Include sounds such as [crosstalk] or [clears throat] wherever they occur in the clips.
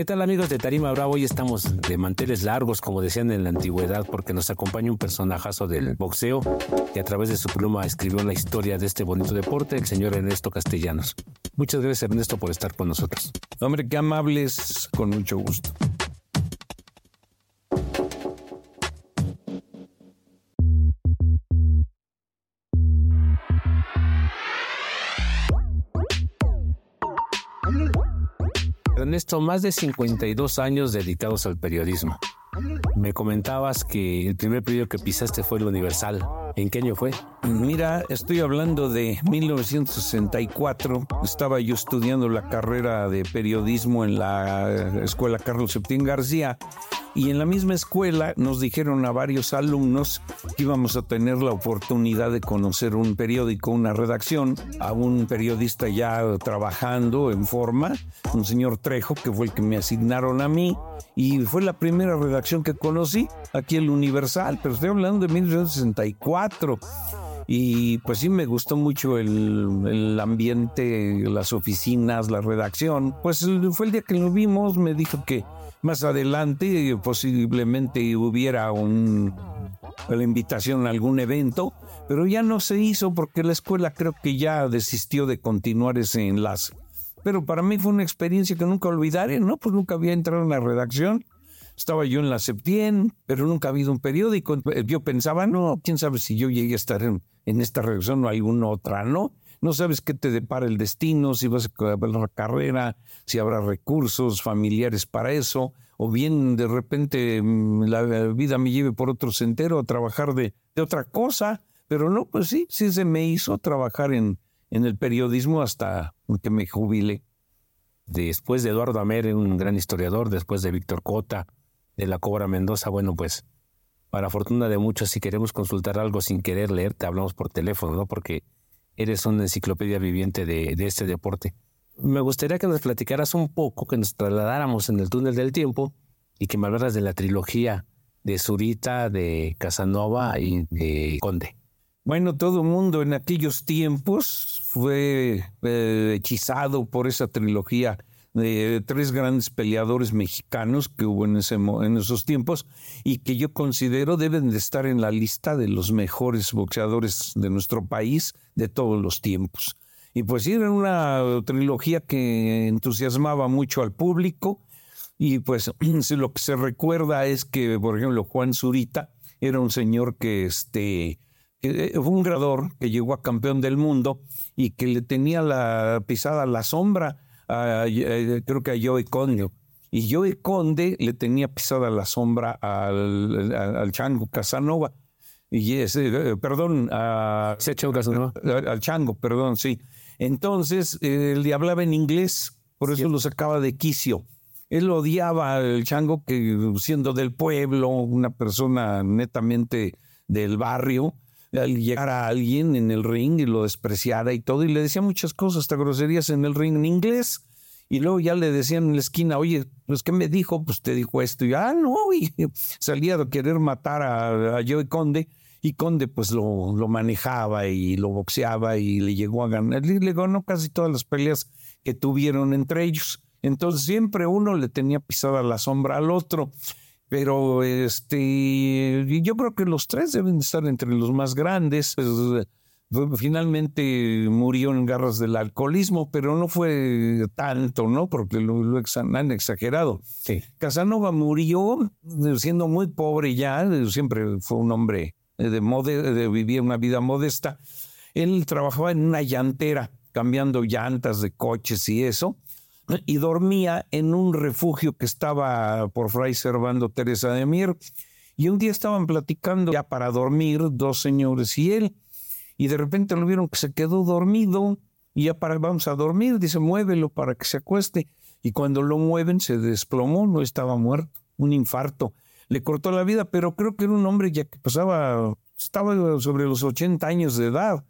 ¿Qué tal amigos de Tarima Bravo? Hoy estamos de manteles largos, como decían en la antigüedad, porque nos acompaña un personajazo del boxeo que a través de su pluma escribió la historia de este bonito deporte, el señor Ernesto Castellanos. Muchas gracias Ernesto por estar con nosotros. Hombre, qué amables, con mucho gusto. Ernesto, más de 52 años dedicados al periodismo. Me comentabas que el primer periódico que pisaste fue el Universal. ¿En qué año fue? Mira, estoy hablando de 1964. Estaba yo estudiando la carrera de periodismo en la Escuela Carlos Septín García y en la misma escuela nos dijeron a varios alumnos que íbamos a tener la oportunidad de conocer un periódico, una redacción, a un periodista ya trabajando en forma, un señor Trejo, que fue el que me asignaron a mí, y fue la primera redacción que conocí, aquí el Universal, pero estoy hablando de 1964 y pues sí me gustó mucho el, el, ambiente, las oficinas, la redacción. Pues fue el día que lo vimos, me dijo que más adelante posiblemente hubiera un, la invitación a algún evento, pero ya no se hizo porque la escuela creo que ya desistió de continuar ese enlace. Pero para mí fue una experiencia que nunca olvidaré, ¿no? Pues nunca había entrado en la redacción. Estaba yo en la Septien, pero nunca ha habido un periódico. Yo pensaba, no, quién sabe si yo llegué a estar en, en esta redacción o alguna otra, ¿no? No sabes qué te depara el destino, si vas a ver la carrera, si habrá recursos familiares para eso, o bien de repente mm, la vida me lleve por otro sendero a trabajar de, otra cosa. Pero no, pues sí, sí se me hizo trabajar en, el periodismo hasta que me jubile. Después de Eduardo Amer, un gran historiador, después de Víctor Cota, de la Cobra Mendoza, bueno, pues para fortuna de muchos, si queremos consultar algo sin querer leer, te hablamos por teléfono, ¿no? Porque eres una enciclopedia viviente de, este deporte. Me gustaría que nos platicaras un poco, que nos trasladáramos en el túnel del tiempo y que me hablaras de la trilogía de Zurita, de Casanova y de Conde. Bueno, todo el mundo en aquellos tiempos fue eh, hechizado por esa trilogía de tres grandes peleadores mexicanos que hubo en, ese, en esos tiempos y que yo considero deben de estar en la lista de los mejores boxeadores de nuestro país de todos los tiempos. Y pues era una trilogía que entusiasmaba mucho al público y pues [clears throat] lo que se recuerda es que, por ejemplo, Juan Zurita era un señor que este, eh, fue un grador que llegó a campeón del mundo y que le tenía la pisada la sombra eh, creo que a Joey Conde. Y Joey Conde le tenía pisada la sombra al, al, Chango Casanova. Y ese, eh, perdón, a, Casanova. Al Chango, perdón, sí. Entonces, él le hablaba en inglés, por eso lo sacaba de quicio. Él odiaba al Chango, que siendo del pueblo, una persona netamente del barrio, al llegar a alguien en el ring y lo despreciara y todo, y le decía muchas cosas, hasta groserías en el ring en inglés. Y luego ya le decían en la esquina, oye, pues ¿qué me dijo? Pues te dijo esto. Y ah, no, y [laughs] salía a querer matar a, a Joey Conde. Y Conde pues lo, lo, manejaba y lo boxeaba y le llegó a ganar. Le ganó casi todas las peleas que tuvieron entre ellos. Entonces siempre uno le tenía pisada la sombra al otro. Pero este, yo creo que los tres deben estar entre los más grandes. Pues, finalmente murió en garras del alcoholismo, pero no fue tanto, ¿no? Porque lo, han exagerado. Sí. Casanova murió siendo muy pobre ya, siempre fue un hombre de, mode, vivía una vida modesta. Él trabajaba en una llantera, cambiando llantas de coches y eso y dormía en un refugio que estaba por Fray Servando Teresa de Mier. Y un día estaban platicando ya para dormir dos señores y él, y de repente lo vieron que se quedó dormido y ya para vamos a dormir, dice, muévelo para que se acueste. Y cuando lo mueven se desplomó, no estaba muerto, un infarto. le cortó la vida, pero creo que era un hombre ya que pasaba, estaba sobre los 80 años de edad.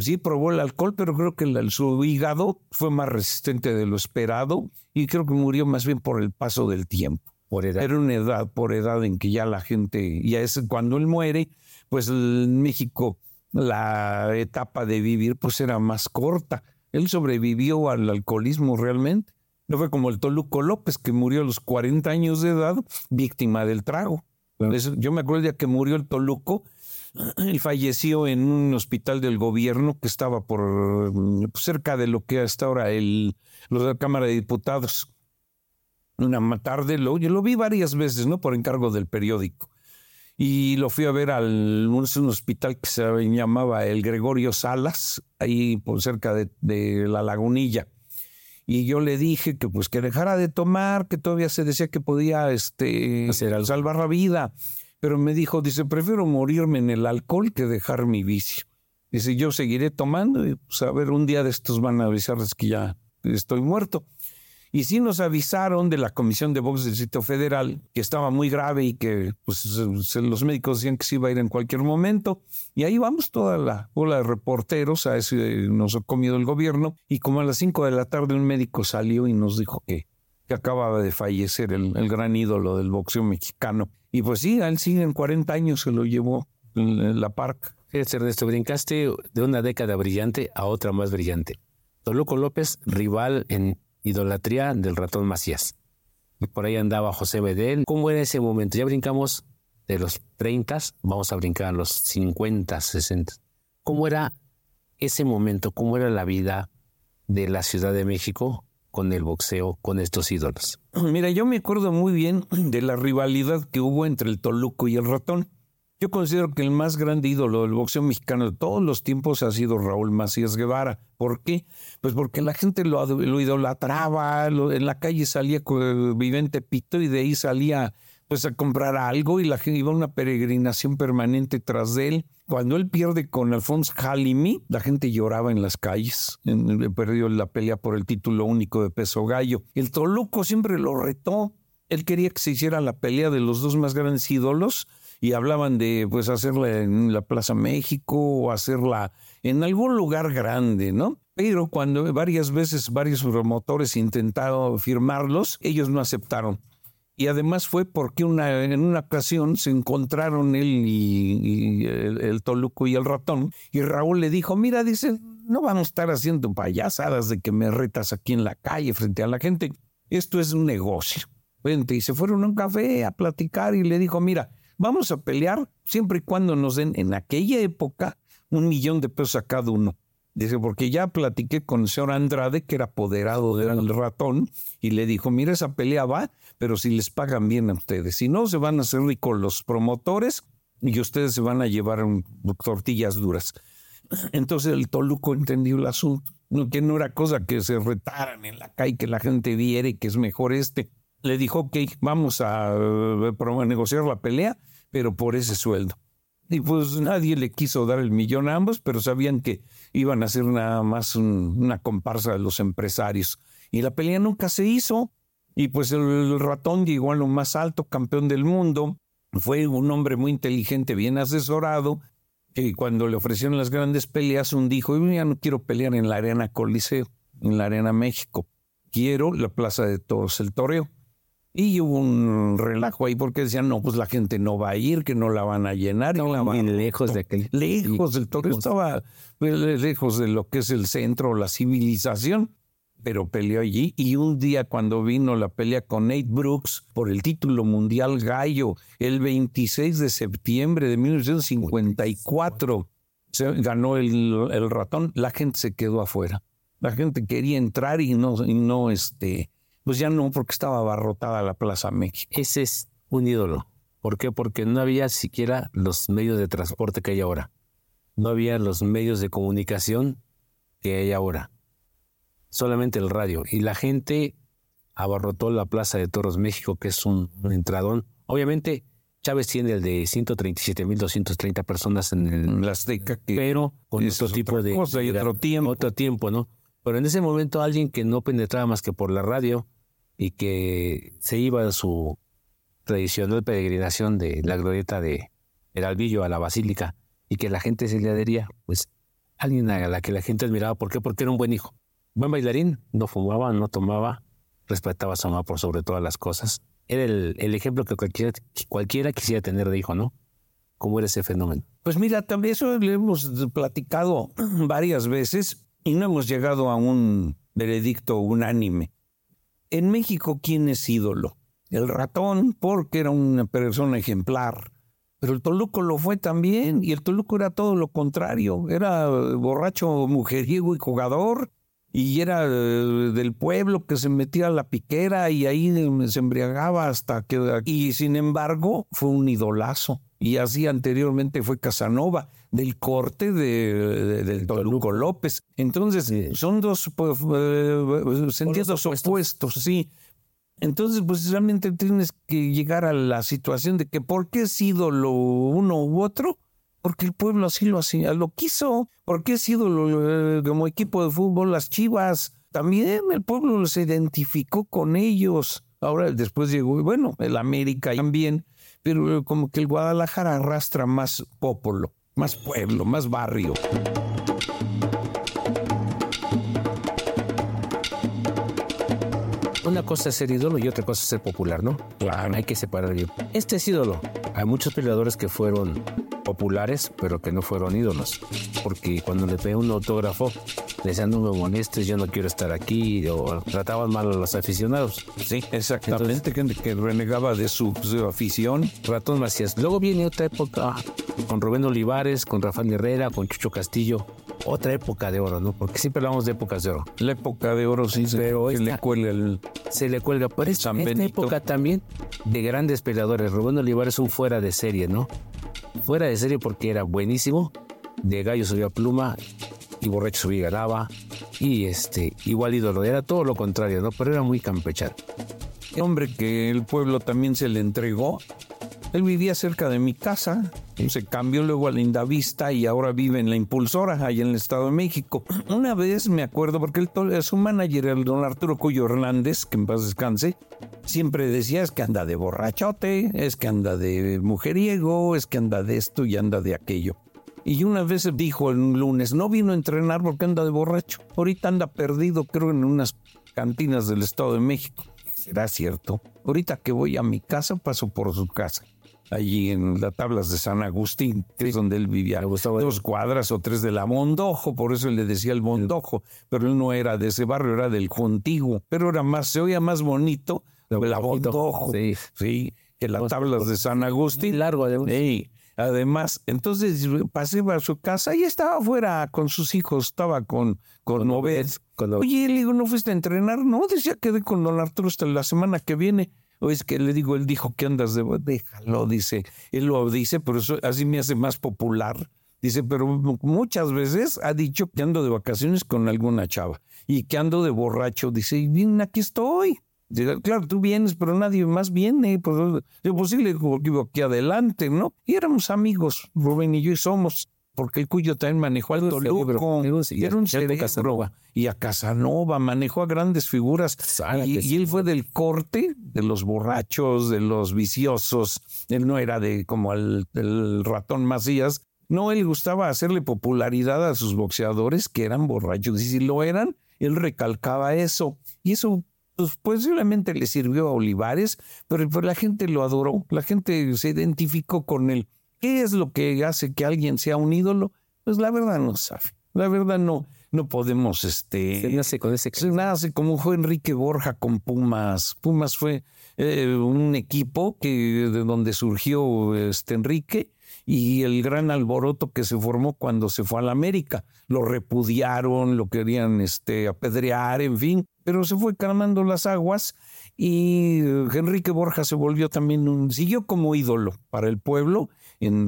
Sí, probó el alcohol, pero creo que su hígado fue más resistente de lo esperado y creo que murió más bien por el paso del tiempo. Por edad. Era una edad, por edad en que ya la gente, ya es cuando él muere, pues en México la etapa de vivir pues era más corta. Él sobrevivió al alcoholismo realmente. No fue como el Toluco López, que murió a los 40 años de edad, víctima del trago. Yo me acuerdo de que murió el Toluco, él falleció en un hospital del gobierno que estaba por pues, cerca de lo que hasta ahora el, los de la Cámara de Diputados. Una tarde, lo, yo lo vi varias veces, ¿no? Por encargo del periódico y lo fui a ver al un, hospital que se llamaba el Gregorio Salas, ahí por cerca de, la lagunilla. Y yo le dije que pues que dejara de tomar, que todavía se decía que podía este, salvar la vida. Pero me dijo, dice, prefiero morirme en el alcohol que dejar mi vicio. Dice, yo seguiré tomando y pues a ver, un día de estos van a avisarles que ya estoy muerto. Y sí nos avisaron de la Comisión de Box del Distrito Federal que estaba muy grave y que pues, los médicos decían que se iba a ir en cualquier momento. Y ahí vamos toda la ola de reporteros, a eso nos ha comido el gobierno. Y como a las 5 de la tarde un médico salió y nos dijo que, que acababa de fallecer el gran ídolo del boxeo mexicano. Y pues sí, él sigue en 40 años, se lo llevó la parca. Fíjate, Ernesto, brincaste de una década brillante a otra más brillante. Toluco López, rival en Idolatría del ratón Macías. Y por ahí andaba José Bedel. ¿Cómo era ese momento? Ya brincamos de los 30, vamos a brincar a los 50, 60. ¿Cómo era ese momento? ¿Cómo era la vida de la Ciudad de México con el boxeo, con estos ídolos? Mira, yo me acuerdo muy bien de la rivalidad que hubo entre el Toluco y el ratón. Yo considero que el más grande ídolo del boxeo mexicano de todos los tiempos ha sido Raúl Macías Guevara. ¿Por qué? Pues porque la gente lo, idolatraba, en la calle salía vivente pito y de ahí salía pues a comprar algo y la gente iba a una peregrinación permanente tras de él. Cuando él pierde con Alfonso Halimi, la gente lloraba en las calles. perdió la pelea por el título único de peso gallo. El Toluco siempre lo retó. Él quería que se hiciera la pelea de los dos más grandes ídolos y hablaban de pues hacerla en la Plaza México o hacerla en algún lugar grande, ¿no? Pero cuando varias veces varios promotores intentaron firmarlos, ellos no aceptaron. Y además fue porque una, en una ocasión se encontraron él y, el, Toluco y el ratón, y Raúl le dijo, mira, dice, no vamos a estar haciendo payasadas de que me retas aquí en la calle frente a la gente. Esto es un negocio. Y se fueron a un café a platicar y le dijo, mira, vamos a pelear siempre y cuando nos den en aquella época un millón de pesos a cada uno. Dice, porque ya platiqué con el señor Andrade, que era apoderado del ratón, y le dijo, mira, esa pelea va, pero si les pagan bien a ustedes. Si no, se van a hacer ricos los promotores y ustedes se van a llevar tortillas duras. Entonces el Toluco entendió el asunto, que no era cosa que se retaran en la calle, que la gente viera y que es mejor este. Le dijo, ok, vamos a, eh, a negociar la pelea, pero por ese sueldo. Y pues nadie le quiso dar el millón a ambos, pero sabían que iban a ser nada más una comparsa de los empresarios. Y la pelea nunca se hizo. Y pues el, ratón llegó a lo más alto, campeón del mundo. Fue un hombre muy inteligente, bien asesorado, que cuando le ofrecieron las grandes peleas, un dijo, yo ya no quiero pelear en la Arena Coliseo, en la Arena México. Quiero la Plaza de Toros, el toreo. Y hubo un relajo ahí porque decían, no, pues la gente no va a ir, que no la van a llenar. No, la van... lejos de aquel. Lejos del toreo. Estaba pues, lejos de lo que es el centro, la civilización, pero peleó allí. Y un día cuando vino la pelea con Nate Brooks por el título mundial gallo, el 26 de septiembre de 1954, se ganó el, el ratón, la gente se quedó afuera. La gente quería entrar y no, y no este, pues ya no, porque estaba abarrotada la Plaza México. Ese es un ídolo. ¿Por qué? Porque no había siquiera los medios de transporte que hay ahora. No había los medios de comunicación que hay ahora. Solamente el radio. Y la gente abarrotó la Plaza de Toros México, que es un, entradón. Obviamente, Chávez tiene el de 137.230 personas en el Azteca, pero con otro tipo de, otro tiempo. Otro tiempo, ¿no? Pero en ese momento alguien que no penetraba más que por la radio y que se iba a su, tradicional peregrinación de la glorieta de el Albillo a la Basílica y que la gente se le adhería, pues alguien a la que la gente admiraba. ¿Por qué? Porque era un buen hijo. Buen bailarín, no fumaba, no tomaba, respetaba a su mamá por sobre todas las cosas. Era el, ejemplo que cualquiera, cualquiera quisiera tener de hijo, ¿no? ¿Cómo era ese fenómeno? Pues mira, también eso lo hemos platicado [clears throat] varias veces y no hemos llegado a un veredicto unánime. En México, ¿quién es ídolo? El ratón, porque era una persona ejemplar. Pero el Toluco lo fue también, y el Toluco era todo lo contrario. Era borracho, mujeriego y jugador, y era eh, del pueblo que se metía a la piquera y ahí se embriagaba hasta que... Y sin embargo, fue un idolazo. Y así anteriormente fue Casanova, del corte de, del Toluco López. Entonces, son dos pues, eh, sentidos opuestos, sí. Entonces, pues realmente tienes que llegar a la situación de que ¿por qué es ídolo uno u otro? Porque el pueblo así lo, así, lo quiso. ¿Por qué es ídolo eh, como equipo de fútbol las Chivas? También el pueblo se identificó con ellos. Ahora después llegó, bueno, el América también, pero como que el Guadalajara arrastra más pueblo, más pueblo, más barrio. Una cosa es ser ídolo y otra cosa es ser popular, ¿no? Claro. Hay que separar bien. Este es ídolo. Hay muchos peleadores que fueron populares, pero que no fueron ídolos. Porque cuando le pedí un autógrafo, le decían, no me molestes, yo no quiero estar aquí, o trataban mal a los aficionados. Sí, exactamente, que, renegaba de su, su, afición. Ratón Macías. Luego viene otra época con Rubén Olivares, con Rafael Herrera, con Chucho Castillo, otra época de oro, ¿no? Porque siempre hablamos de épocas de oro. La época de oro sí, pero se le cuelga el... Se le cuelga. Por eso, esta época también de grandes peleadores. Rubén Olivares un fuera de serie, ¿no? Fuera de serie porque era buenísimo. De gallo subía pluma y borracho subía ganaba. Y este, igual ídolo. Era todo lo contrario, ¿no? Pero era muy campechano. Hombre que el pueblo también se le entregó él vivía cerca de mi casa, se cambió luego a Linda Vista y ahora vive en la Impulsora, allá en el Estado de México. Una vez me acuerdo, porque él, su manager, el don Arturo Cuyo Hernández, que en paz descanse, siempre decía es que anda de borrachote, es que anda de mujeriego, es que anda de esto y anda de aquello. Y una vez dijo el lunes, no vino a entrenar porque anda de borracho. Ahorita anda perdido, creo, en unas cantinas del Estado de México. ¿Será cierto? Ahorita que voy a mi casa, paso por su casa allí en las tablas de San Agustín, que es donde él vivía, dos cuadras o tres de la Mondojo, por eso le decía el Mondojo, pero él no era de ese barrio, era del contiguo, pero era más, se oía más bonito la Mondojo, sí, sí, que las tablas de San Agustín. Largo, Sí. Además, entonces pasé a su casa y estaba afuera con sus hijos, estaba con, con, con Oye, le digo, ¿no fuiste a entrenar? No, decía que con don Arturo hasta la semana que viene. O es que le digo, él dijo que andas de... Déjalo, dice. Él lo dice, pero eso así me hace más popular. Dice, pero muchas veces ha dicho que ando de vacaciones con alguna chava y que ando de borracho. Dice, y bien, aquí estoy. Claro, tú vienes, pero nadie más viene. Pues, es posible que aquí adelante, ¿no? Y éramos amigos, Rubén y yo, y somos porque el Cuyo también manejó al Toluco, era un cerebro, y a Casanova, manejó a grandes figuras, y, él fue del corte de los borrachos, de los viciosos, él no era de como el, ratón Macías, no, él gustaba hacerle popularidad a sus boxeadores que eran borrachos, y si lo eran, él recalcaba eso, y eso pues, posiblemente le sirvió a Olivares, pero, pero la gente lo adoró, la gente se identificó con él. ¿Qué es lo que hace que alguien sea un ídolo? Pues la verdad no sabe. La verdad no, no podemos, este. Se nace con ese. Se nace como fue Enrique Borja con Pumas. Pumas fue eh, un equipo que de donde surgió este Enrique y el gran alboroto que se formó cuando se fue a la América. Lo repudiaron, lo querían este, apedrear, en fin, pero se fue calmando las aguas y Enrique Borja se volvió también un, siguió como ídolo para el pueblo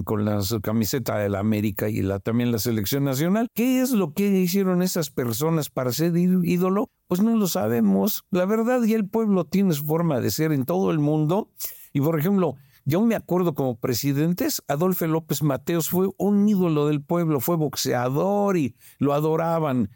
con la camiseta de la América y la, también la selección nacional. ¿Qué es lo que hicieron esas personas para ser ídolo? Pues no lo sabemos. La verdad, y el pueblo tiene su forma de ser en todo el mundo. Y por ejemplo, yo me acuerdo como presidentes, Adolfo López Mateos fue un ídolo del pueblo, fue boxeador y lo adoraban.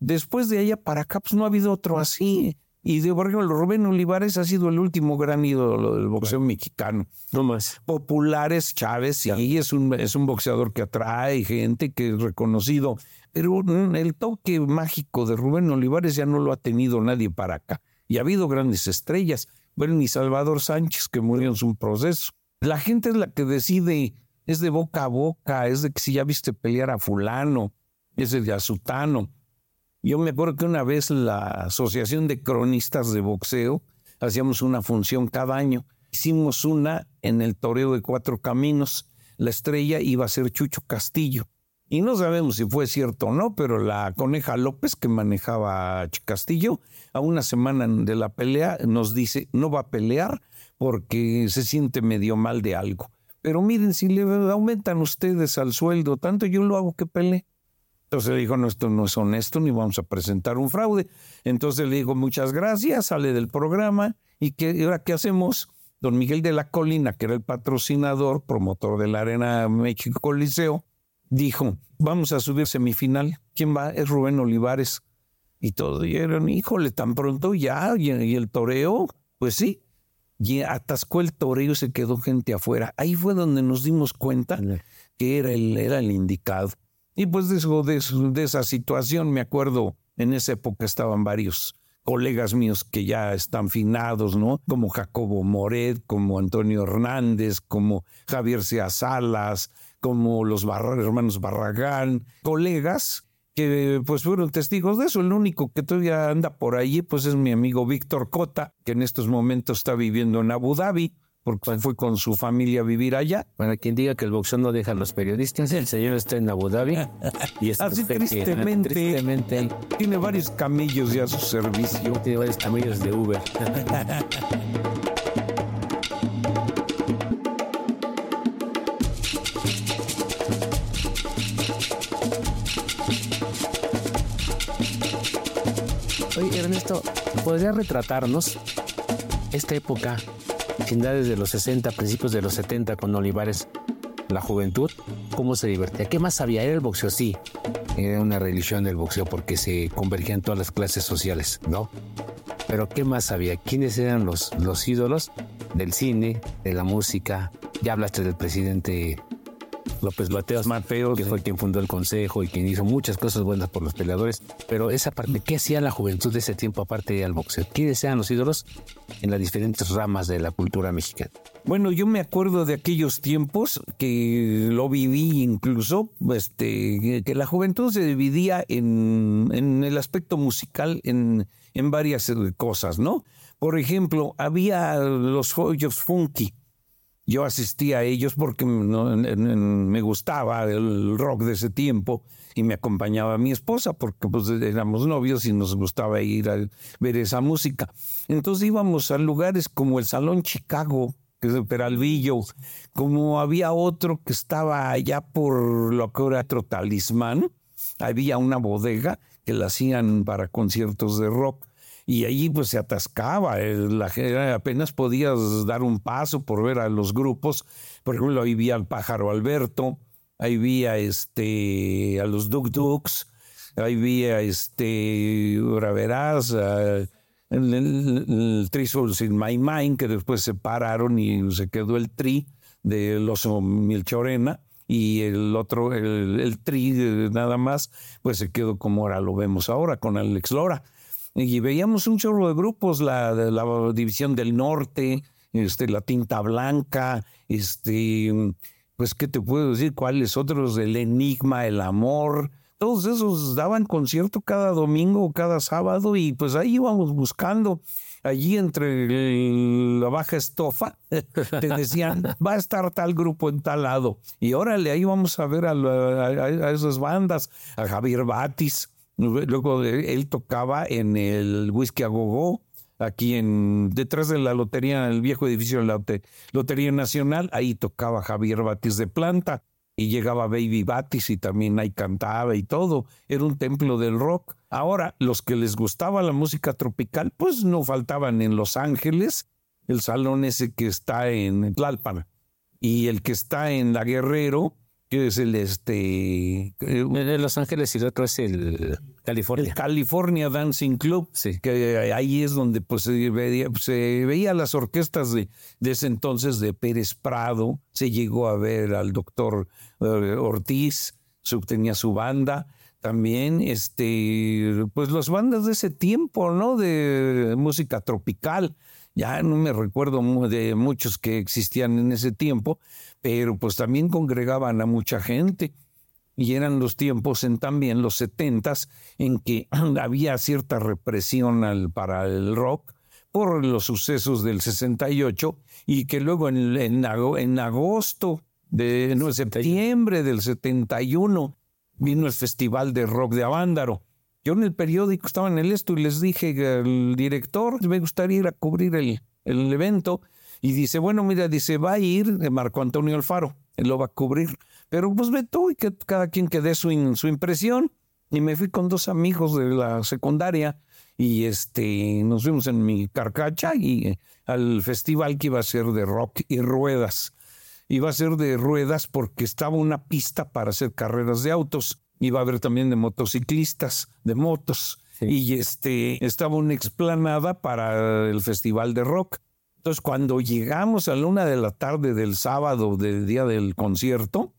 Después de allá para acá, pues no ha habido otro así. Y de, por ejemplo, Rubén Olivares ha sido el último gran ídolo del boxeo mexicano. No más. Populares, Chávez, sí, es un, es un boxeador que atrae gente, que es reconocido. Pero el toque mágico de Rubén Olivares ya no lo ha tenido nadie para acá. Y ha habido grandes estrellas. Bueno, ni Salvador Sánchez, que murió en su proceso. La gente es la que decide, es de boca a boca, es de que si ya viste pelear a fulano, es de Azutano. Yo me acuerdo que una vez la Asociación de Cronistas de Boxeo hacíamos una función cada año. Hicimos una en el Toreo de Cuatro Caminos. La estrella iba a ser Chucho Castillo. Y no sabemos si fue cierto o no, pero la coneja López, que manejaba a Castillo, a una semana de la pelea nos dice, no va a pelear porque se siente medio mal de algo. Pero miren, si le aumentan ustedes al sueldo tanto, yo lo hago que pelee. Entonces le dijo, no, esto no es honesto, ni vamos a presentar un fraude. Entonces le digo, muchas gracias, sale del programa. ¿Y qué, ahora qué hacemos? Don Miguel de la Colina, que era el patrocinador, promotor de la Arena México Coliseo, dijo, vamos a subir semifinal. ¿Quién va? Es Rubén Olivares. Y todos dijeron, híjole, tan pronto ya, y, y el toreo, pues sí. Y atascó el toreo y se quedó gente afuera. Ahí fue donde nos dimos cuenta que era el, era el indicado. Y pues de, eso, de, esa situación me acuerdo, en esa época estaban varios colegas míos que ya están finados, ¿no? Como Jacobo Moret, como Antonio Hernández, como Javier Sea Salas, como los hermanos Barragán, colegas que pues fueron testigos de eso. El único que todavía anda por allí pues es mi amigo Víctor Cota, que en estos momentos está viviendo en Abu Dhabi porque fue con su familia a vivir allá. Para quien diga que el boxeo no deja a los periodistas, el señor está en Abu Dhabi. [laughs] Y es Así tristemente, tristemente, tiene varios camellos ya a su servicio. Tiene varios camellos de Uber. [laughs] Oye, Ernesto, ¿podría retratarnos esta época desde los 60, principios de los 70 con Olivares, la juventud, cómo se divertía. ¿Qué más sabía? Era el boxeo, sí. Era una religión del boxeo porque se convergían todas las clases sociales, ¿no? Pero ¿qué más sabía? ¿Quiénes eran los, los ídolos del cine, de la música? Ya hablaste del presidente López Mateos, que fue quien fundó el consejo y quien hizo muchas cosas buenas por los peleadores. Pero esa parte, ¿qué hacía la juventud de ese tiempo aparte del boxeo? ¿Quiénes eran los ídolos en las diferentes ramas de la cultura mexicana? Bueno, yo me acuerdo de aquellos tiempos que lo viví incluso, este, que la juventud se dividía en, en el aspecto musical en, en varias cosas, ¿no? Por ejemplo, había los joyos funky, yo asistía a ellos porque me gustaba el rock de ese tiempo y me acompañaba mi esposa porque pues éramos novios y nos gustaba ir a ver esa música. Entonces íbamos a lugares como el Salón Chicago, que es de Peralvillo, como había otro que estaba allá por lo que era otro talismán, había una bodega que la hacían para conciertos de rock y allí pues se atascaba, la, apenas podías dar un paso por ver a los grupos, por ejemplo, ahí vi al pájaro Alberto, ahí vi a, este, a los Duk Duks, ahí vi a este, ahora verás, el, el, in My Mind, que después se pararon y se quedó el Tri de los Milchorena y el otro, el, el, tri nada más, pues se quedó como ahora lo vemos ahora con Alex Lora y veíamos un chorro de grupos, la, División del Norte, este, la Tinta Blanca, este, pues, ¿qué te puedo decir? ¿Cuáles otros? El Enigma, el Amor. Todos esos daban concierto cada domingo o cada sábado y pues ahí íbamos buscando. Allí entre la baja estofa [laughs] te decían, va a estar tal grupo en tal lado. Y órale, ahí vamos a ver a, a esas bandas, a Javier Batis, Luego él tocaba en el Whisky a Gogo, aquí en detrás de la lotería, el viejo edificio de la Lotería Nacional, ahí tocaba Javier Batis de planta y llegaba Baby Batis y también ahí cantaba y todo. Era un templo del rock. Ahora, los que les gustaba la música tropical, pues no faltaban en Los Ángeles, el salón ese que está en Tlalpan y el que está en La Guerrero, que es el este de Los Ángeles y el otro es el California. El California Dancing Club, que ahí es donde pues se veía, se veía las orquestas de, de, ese entonces de Pérez Prado, se llegó a ver al doctor eh, Ortiz, tenía su banda, también este pues las bandas de ese tiempo, ¿no? De música tropical. Ya no me recuerdo de muchos que existían en ese tiempo, pero pues también congregaban a mucha gente. Y eran los tiempos en también los setentas en que [clears throat] había cierta represión al, para el rock por los sucesos del 68 y que luego en, en, en agosto de no, septiembre del 71 vino el Festival de Rock de Avándaro. Yo en el periódico estaba en el esto y les dije al director, me gustaría ir a cubrir el, el evento. Y dice, bueno, mira, dice, va a ir Marco Antonio Alfaro, él lo va a cubrir. Pero pues ve tú y que cada quien que dé su, su impresión. Y me fui con dos amigos de la secundaria y este, nos fuimos en mi carcacha y eh, al festival que iba a ser de rock y ruedas. Iba a ser de ruedas porque estaba una pista para hacer carreras de autos. Iba a haber también de motociclistas, de motos. Y este, estaba una explanada para el festival de rock. Entonces, cuando llegamos a la una de la tarde del sábado, del día del concierto,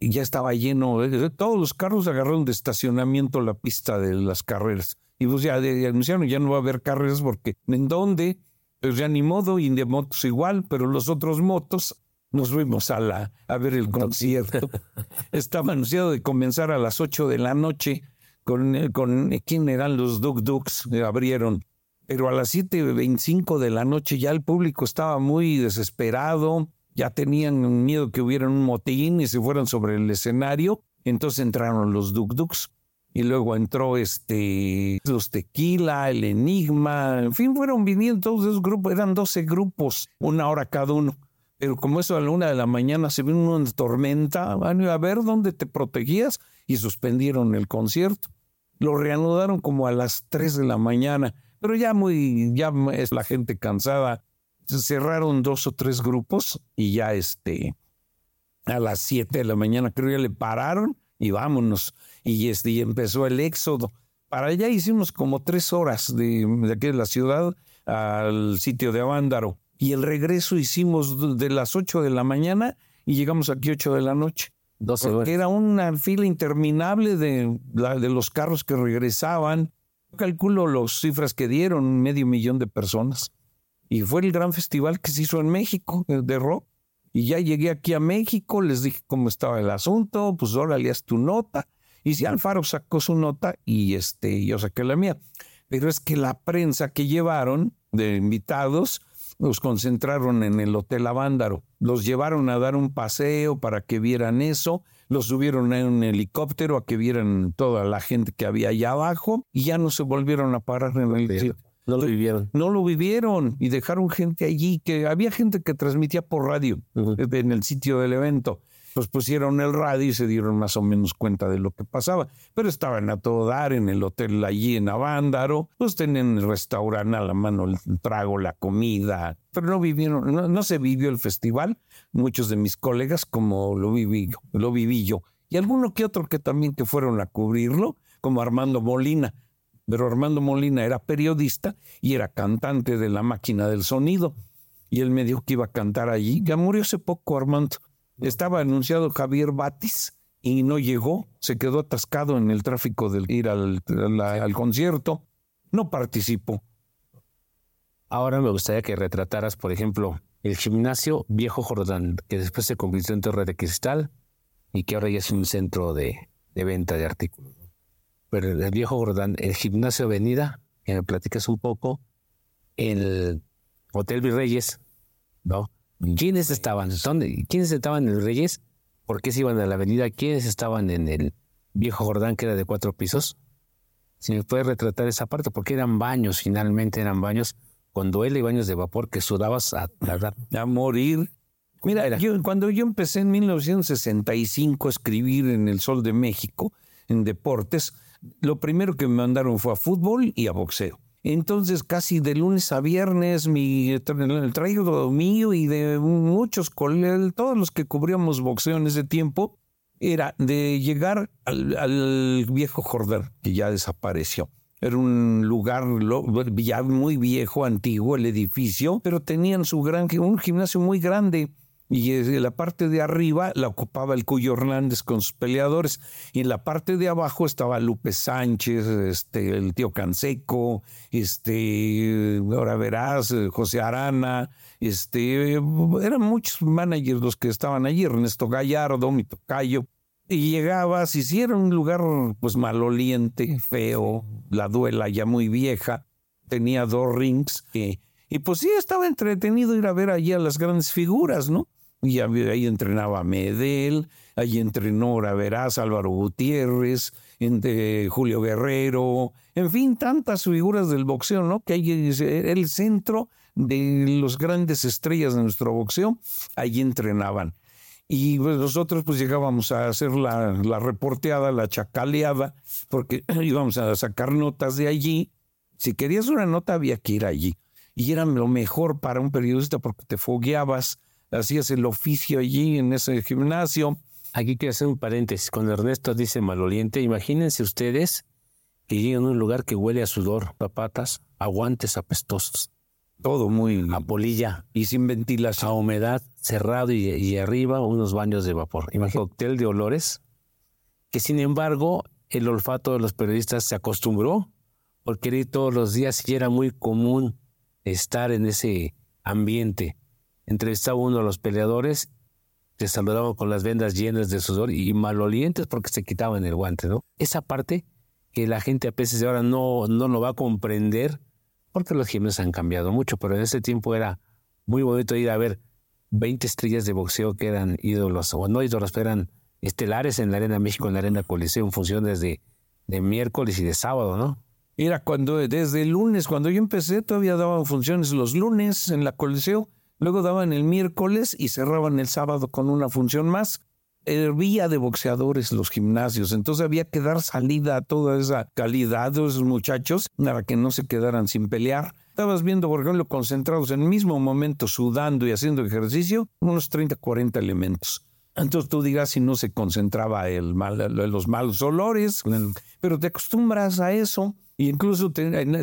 y ya estaba lleno, eh, todos los carros agarraron de estacionamiento la pista de las carreras. Y pues ya, anunciaron, ya no va a haber carreras porque ¿en dónde? Pues ya ni modo, y de motos igual, pero los otros motos nos fuimos a, la, a ver el concierto. [laughs] Estaba anunciado de comenzar a las 8 de la noche con, eh, con eh, quién eran los Duk Duks, abrieron. Pero a las 7.25 de la noche ya el público estaba muy desesperado, ya tenían miedo que hubiera un motín y se fueran sobre el escenario. Entonces entraron los Duk Duks y luego entró este los Tequila, el Enigma, en fin, fueron viniendo todos esos grupos, eran 12 grupos, una hora cada uno. Pero como eso a la una de la mañana se vino una tormenta, van a ver dónde te protegías y suspendieron el concierto. Lo reanudaron como a las tres de la mañana, pero ya muy, ya es la gente cansada. Cerraron dos o tres grupos y ya este, a las siete de la mañana creo ya le pararon y vámonos. Y este, y empezó el éxodo. Para allá hicimos como tres horas de, de aquí de la ciudad al sitio de Avándaro y el regreso hicimos de las 8 de la mañana y llegamos aquí 8 de la noche. 12 horas. Era una fila interminable de, de los carros que regresaban. Calculo las cifras que dieron, medio millón de personas. Y fue el gran festival que se hizo en México de rock. Y ya llegué aquí a México, les dije cómo estaba el asunto, pues ahora le tu nota. Y si Alfaro sacó su nota y este, yo saqué la mía. Pero es que la prensa que llevaron de invitados, los concentraron en el Hotel Avándaro, los llevaron a dar un paseo para que vieran eso, los subieron en un helicóptero a que vieran toda la gente que había allá abajo y ya no se volvieron a parar en el No lo vivieron. No lo vivieron y dejaron gente allí, que había gente que transmitía por radio en el sitio del evento pues pusieron el radio y se dieron más o menos cuenta de lo que pasaba. Pero estaban a todo dar en el hotel allí en Avándaro, pues tenían el restaurante a la mano, el trago, la comida, pero no vivieron, no, se vivió el festival, muchos de mis colegas como lo viví, lo viví yo. Y alguno que otro que también que fueron a cubrirlo, como Armando Molina. Pero Armando Molina era periodista y era cantante de la máquina del sonido. Y él me dijo que iba a cantar allí. Ya murió hace poco Armando. Estaba anunciado Javier Batis y no llegó, se quedó atascado en el tráfico de ir al, concierto, no participó. Ahora me gustaría que retrataras, por ejemplo, el gimnasio Viejo Jordán, que después se convirtió en Torre de Cristal y que ahora ya es un centro de, venta de artículos. Pero el Viejo Jordán, el gimnasio Avenida, que me platicas un poco, el Hotel Virreyes, ¿no? ¿Quiénes estaban? ¿Dónde? ¿Quiénes estaban en el Reyes? ¿Por qué se iban a la avenida? ¿Quiénes estaban en el viejo Jordán que era de cuatro pisos? Si me puedes retratar esa parte, porque eran baños, finalmente eran baños con duele y baños de vapor que sudabas a, a morir. Mira, yo, cuando yo empecé en 1965 a escribir en El Sol de México, en deportes, lo primero que me mandaron fue a fútbol y a boxeo. Entonces, casi de lunes a viernes, mi, el traigo mío y de muchos colegas, todos los que cubríamos boxeo en ese tiempo, era de llegar al, viejo Jordán, que ya desapareció. Era un lugar ya muy viejo, antiguo, el edificio, pero tenían su gran, un gimnasio muy grande y la parte de arriba la ocupaba el Cuyo Hernández con sus peleadores y en la parte de abajo estaba Lupe Sánchez, este, el tío Canseco, este, ahora verás, José Arana, este, eran muchos managers los que estaban allí, Ernesto Gallardo, mi tocayo, y llegabas, era un lugar pues maloliente, feo, la duela ya muy vieja, tenía dos rings, y, y pues sí estaba entretenido ir a ver allí a las grandes figuras, ¿no? Y ahí entrenaba Medel, ahí entrenó Veraz, Álvaro Gutiérrez, entre Julio Guerrero, en fin, tantas figuras del boxeo, ¿no? Que ahí el centro de los grandes estrellas de nuestro boxeo, allí entrenaban. Y pues nosotros pues llegábamos a hacer la, la reporteada, la chacaleada, porque [clears throat] íbamos a sacar notas de allí. Si querías una nota había que ir allí. Y era lo mejor para un periodista porque te fogueabas, hacías el oficio allí en ese gimnasio. Aquí quiero hacer un paréntesis. Cuando Ernesto dice maloliente, imagínense ustedes que llegan a un lugar que huele a sudor, papatas, aguantes apestosos. Todo muy... A polilla. Y sin ventilación. A humedad, cerrado y, arriba unos baños de vapor. Imagínate. Cóctel de olores que sin embargo el olfato de los periodistas se acostumbró porque ir todos los días y era muy común estar en ese ambiente entrevistaba uno a los peleadores, se saludaban con las vendas llenas de sudor y malolientes porque se quitaban el guante, ¿no? Esa parte que la gente a veces ahora no, no lo va a comprender porque los gimnasios han cambiado mucho, pero en ese tiempo era muy bonito ir a ver 20 estrellas de boxeo que eran ídolos, o no ídolos, pero eran estelares en la Arena México, en la Arena Coliseo, en funciones de, de miércoles y de sábado, ¿no? Era cuando, desde el lunes, cuando yo empecé, todavía daban funciones los lunes en la Coliseo Luego daban el miércoles y cerraban el sábado con una función más. Hervía de boxeadores los gimnasios, entonces había que dar salida a toda esa calidad de esos muchachos para que no se quedaran sin pelear. Estabas viendo, ejemplo, concentrados en el mismo momento, sudando y haciendo ejercicio, unos 30, 40 elementos. Entonces tú dirás si no se concentraba el mal, los malos olores, pero te acostumbras a eso. Y incluso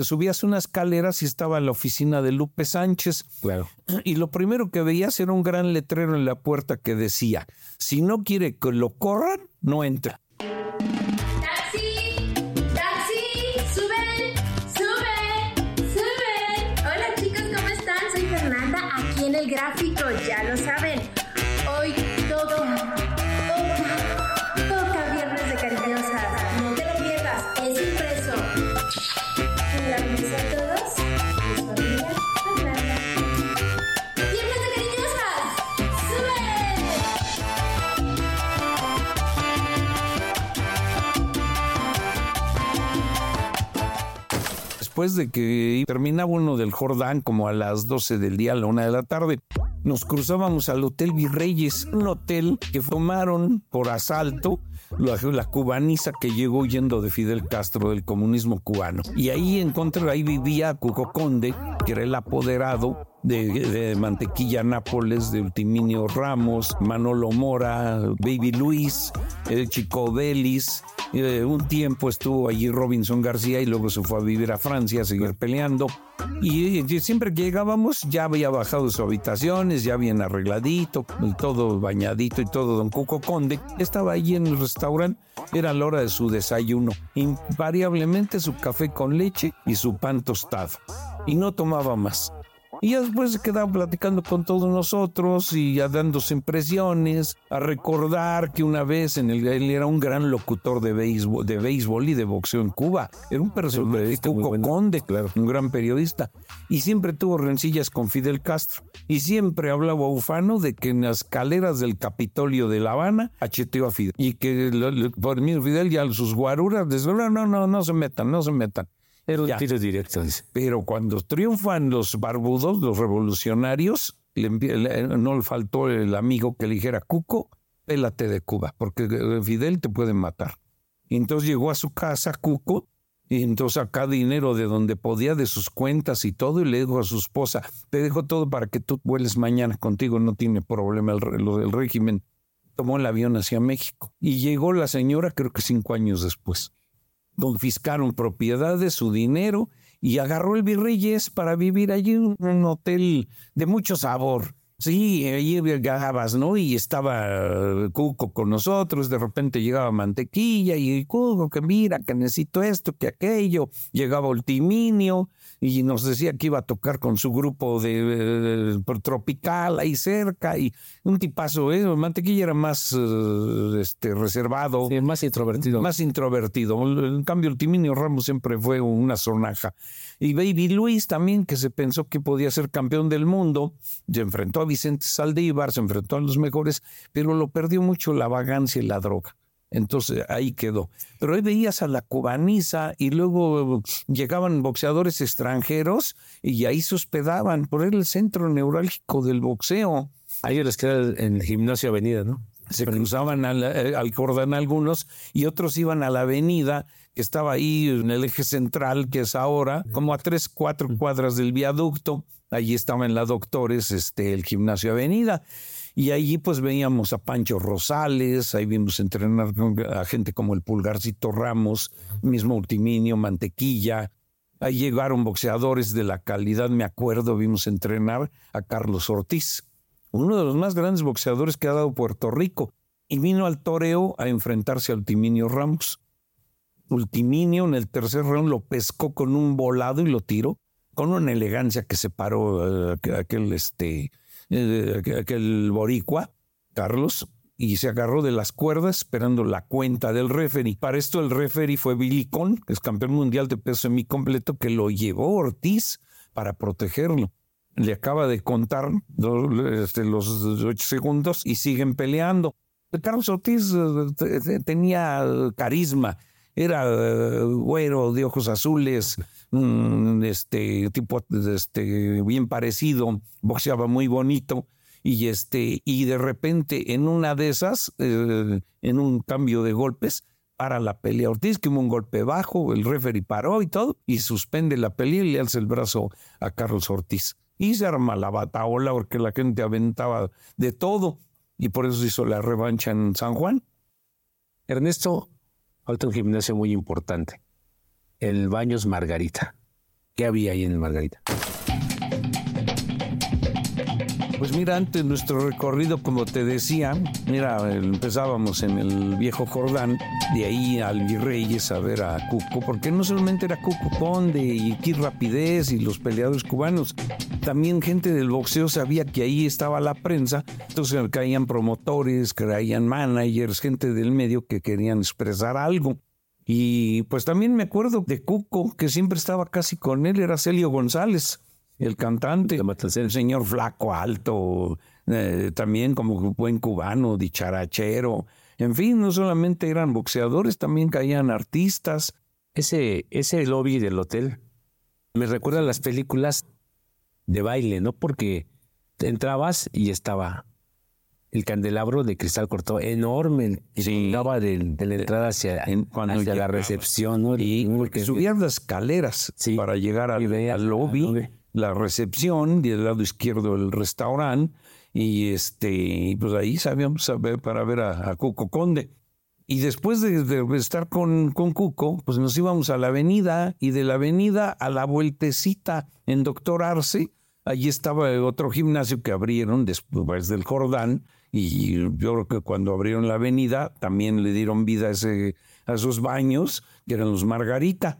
subías unas escaleras y estaba la oficina de Lupe Sánchez. Claro. Y lo primero que veías era un gran letrero en la puerta que decía, si no quiere que lo corran, no entra. ¡Taxi! ¡Taxi! ¡Suben! ¡Suben! ¡Suben! Hola chicos, ¿cómo están? Soy Fernanda, aquí en el gráfico, ya lo saben. Después de que terminaba uno del Jordán como a las 12 del día, a la una de la tarde, nos cruzábamos al Hotel Virreyes, un hotel que formaron por asalto la, la, cubaniza que llegó huyendo de Fidel Castro del comunismo cubano. Y ahí encontré, ahí vivía Cuco Conde, que era el apoderado de, Mantequilla Nápoles, de Ultiminio Ramos, Manolo Mora, Baby Luis, el Chico Belis. Eh, un tiempo estuvo allí Robinson García y luego se fue a vivir a Francia a seguir peleando. Y, siempre que llegábamos ya había bajado sus habitaciones, ya bien arregladito, todo bañadito y todo. Don Cuco Conde estaba allí en el restaurante, era la hora de su desayuno. Invariablemente su café con leche y su pan tostado. Y no tomaba más. Y después se quedaba platicando con todos nosotros y ya dándose impresiones, a recordar que una vez en el, él era un gran locutor de béisbol, de béisbol y de boxeo en Cuba. Era un personaje, un conde, claro, un gran periodista. Y siempre tuvo rencillas con Fidel Castro. Y siempre hablaba ufano de que en las escaleras del Capitolio de La Habana acheteó a Fidel. Y que por mí Fidel ya sus guaruras, no, no, no, no se metan, no se metan. Era un tiro directo. Pero cuando triunfan los barbudos, los revolucionarios, no le faltó el amigo que le dijera, Cuco, pélate de Cuba, porque Fidel te puede matar. Y entonces llegó a su casa Cuco, y entonces saca dinero de donde podía, de sus cuentas y todo, y le dijo a su esposa, te dejo todo para que tú vueles mañana contigo, no tiene problema el, el régimen tomó el avión hacia México y llegó la señora creo que cinco años después. Confiscaron propiedades, su dinero y agarró el Virreyes para vivir allí en un hotel de mucho sabor. Sí, ahí llegabas, ¿no? Y estaba Cuco con nosotros, de repente llegaba Mantequilla y Cuco, que mira, que necesito esto, que aquello. Llegaba Ultiminio y nos decía que iba a tocar con su grupo de, tropical ahí cerca y un tipazo, ¿eh? Mantequilla era más eh, este, reservado. más introvertido. Más introvertido. En cambio, Ultiminio Ramos siempre fue una sonaja. Y Baby Luis también, que se pensó que podía ser campeón del mundo, se enfrentó a Vicente Saldívar, se enfrentó a los mejores, pero lo perdió mucho la vagancia y la droga. Entonces ahí quedó. Pero ahí veías a la cubaniza y luego llegaban boxeadores extranjeros y ahí se hospedaban. Por el centro neurálgico del boxeo. Ahí les queda en el gimnasio Avenida, ¿no? Se cruzaban al, eh, al Jordán algunos y otros iban a la avenida estaba ahí en el eje central, que es ahora, como a tres, cuatro cuadras del viaducto. Allí estaba en la Doctores, este, el gimnasio Avenida. Y allí pues veíamos a Pancho Rosales, ahí vimos entrenar a gente como el Pulgarcito Ramos, mismo Ultiminio, Mantequilla. Ahí llegaron boxeadores de la calidad, me acuerdo, vimos entrenar a Carlos Ortiz, uno de los más grandes boxeadores que ha dado Puerto Rico. Y vino al toreo a enfrentarse a Ultiminio Ramos. Ultiminio en el tercer round lo pescó con un volado y lo tiró con una elegancia que separó eh, aquel este eh, aquel boricua, Carlos, y se agarró de las cuerdas esperando la cuenta del referee. Para esto el referee fue Billy Con, que es campeón mundial de peso semicompleto, que lo llevó Ortiz para protegerlo. Le acaba de contar este, los ocho segundos y siguen peleando. Carlos Ortiz eh, tenía carisma, era eh, güero de ojos azules, este tipo este, bien parecido, boxeaba muy bonito. Y, este, y de repente, en una de esas, eh, en un cambio de golpes, para la pelea Ortiz, que hubo un golpe bajo, el referee paró y todo, y suspende la pelea y le alza el brazo a Carlos Ortiz. Y se arma la bataola porque la gente aventaba de todo, y por eso se hizo la revancha en San Juan. Ernesto, falta un gimnasio muy importante el Baños Margarita. ¿Qué había ahí en el Margarita? Pues mira, antes nuestro recorrido, como te decía, mira, empezábamos en el viejo Jordán, de ahí al Virreyes a ver a Cuco, porque no solamente era Cuco Conde y Kir Rapidez y los peleadores cubanos, también gente del boxeo sabía que ahí estaba la prensa, entonces caían promotores, caían managers, gente del medio que querían expresar algo. Y pues también me acuerdo de Cuco, que siempre estaba casi con él, era Celio González, el cantante, el señor flaco, alto, eh, también como buen cubano, dicharachero. En fin, no solamente eran boxeadores, también caían artistas. Ese, ese lobby del hotel me recuerda a las películas de baile, ¿no? Porque entrabas y estaba el candelabro de cristal cortado enorme y sí. de, de, la entrada hacia, hacia la recepción. ¿no? Y subían las escaleras para llegar al, al lobby, la recepción, del lado izquierdo el restaurante, y este, pues ahí sabíamos para ver a, Cuco Conde. Y después de, de, estar con, con Cuco, pues nos íbamos a la avenida y de la avenida a la vueltecita en Doctor Arce. Allí estaba otro gimnasio que abrieron después del Jordán, y yo creo que cuando abrieron la avenida también le dieron vida a, ese, a esos baños, que eran los Margarita.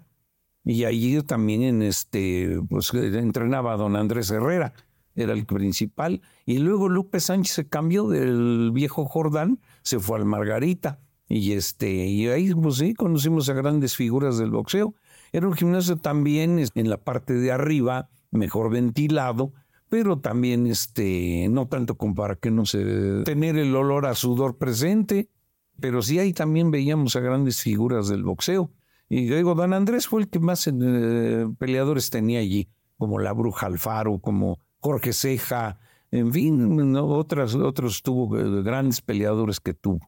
Y allí también en este, pues entrenaba a don Andrés Herrera, era el principal. Y luego Lupe Sánchez se cambió del viejo Jordán, se fue al Margarita. Y, este, y ahí, pues sí, conocimos a grandes figuras del boxeo. Era un gimnasio también en la parte de arriba, mejor ventilado, pero también este, no tanto como para que no se tener el olor a sudor presente, pero sí ahí también veíamos a grandes figuras del boxeo. Y digo, don Andrés fue el que más eh, peleadores tenía allí, como la Bruja Alfaro, como Jorge Ceja, en fin, otras, otros tuvo eh, grandes peleadores que tuvo.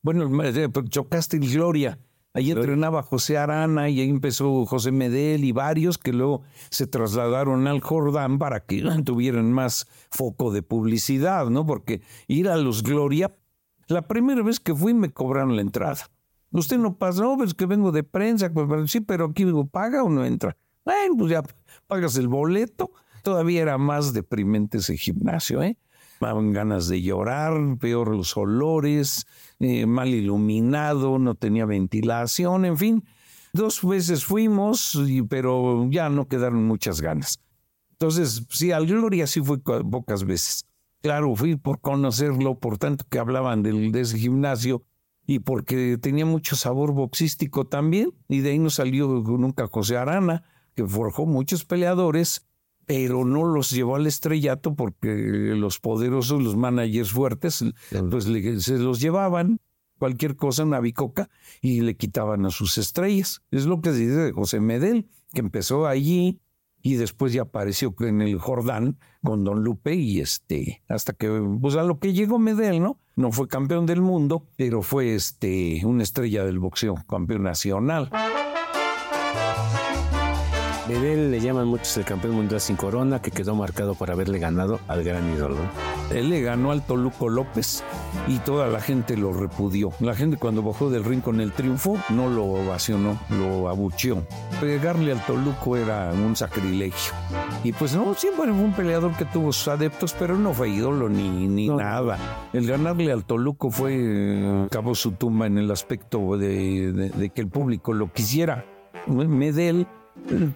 Bueno, eh, chocaste el Gloria, Ahí entrenaba José Arana y ahí empezó José Medel y varios que luego se trasladaron al Jordán para que [laughs] tuvieran más foco de publicidad, ¿no? Porque ir a los Gloria La primera vez que fui me cobraron la entrada. Usted no pasa, no, pues que vengo de prensa, pues sí, pero aquí digo, ¿paga o no entra? Bueno, pues ya pagas el boleto. Todavía era más deprimente ese gimnasio, ¿eh? Daban ganas de llorar, peor los olores, eh, mal iluminado, no tenía ventilación, en fin. Dos veces fuimos, pero ya no quedaron muchas ganas. Entonces, sí, al Gloria sí fui pocas veces. Claro, fui por conocerlo, por tanto que hablaban del, de ese gimnasio y porque tenía mucho sabor boxístico también. Y de ahí nos salió nunca José Arana, que forjó muchos peleadores, pero no los llevó al estrellato porque los poderosos, los managers fuertes, pues se los llevaban cualquier cosa, una bicoca, y le quitaban a sus estrellas. Es lo que se dice de José Medel, que empezó allí y después ya apareció en el Jordán con Don Lupe y este, hasta que, pues a lo que llegó Medel, ¿no? No fue campeón del mundo, pero fue este, una estrella del boxeo, campeón nacional. Medel le llaman muchos el campeón mundial sin corona, que quedó marcado por haberle ganado al gran ídolo. Él le ganó al Toluco López y toda la gente lo repudió. La gente cuando bajó del ring con el triunfo no lo ovacionó, lo abucheó. Pegarle al Toluco era un sacrilegio. Y pues no, siempre fue un peleador que tuvo sus adeptos, pero no fue ídolo ni, ni nada. El ganarle al Toluco fue, acabó su tumba en el aspecto de, de que el público lo quisiera. Medel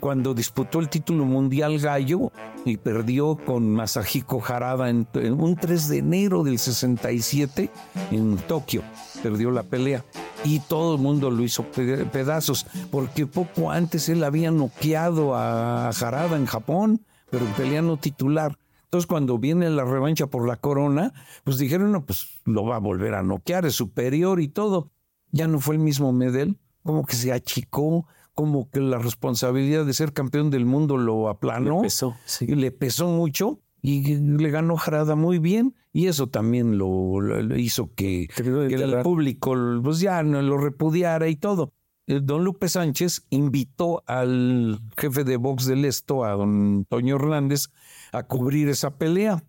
cuando disputó el título mundial gallo y perdió con Masahiko Harada en, un 3 de enero del 67 en Tokio. Perdió la pelea y todo el mundo lo hizo pedazos porque poco antes él había noqueado a Harada en Japón, pero peleando titular. Entonces, cuando viene la revancha por la corona, pues dijeron, no, pues lo va a volver a noquear, es superior y todo. Ya no fue el mismo Medel, como que se achicó, como que la responsabilidad de ser campeón del mundo lo aplanó. Le pesó, sí. Le pesó mucho y le ganó Jarada muy bien y eso también lo, hizo que, el público pues ya no lo repudiara y todo. Eh, don Lupe Sánchez invitó al jefe de box del Esto, a don Toño Hernández, a cubrir esa pelea.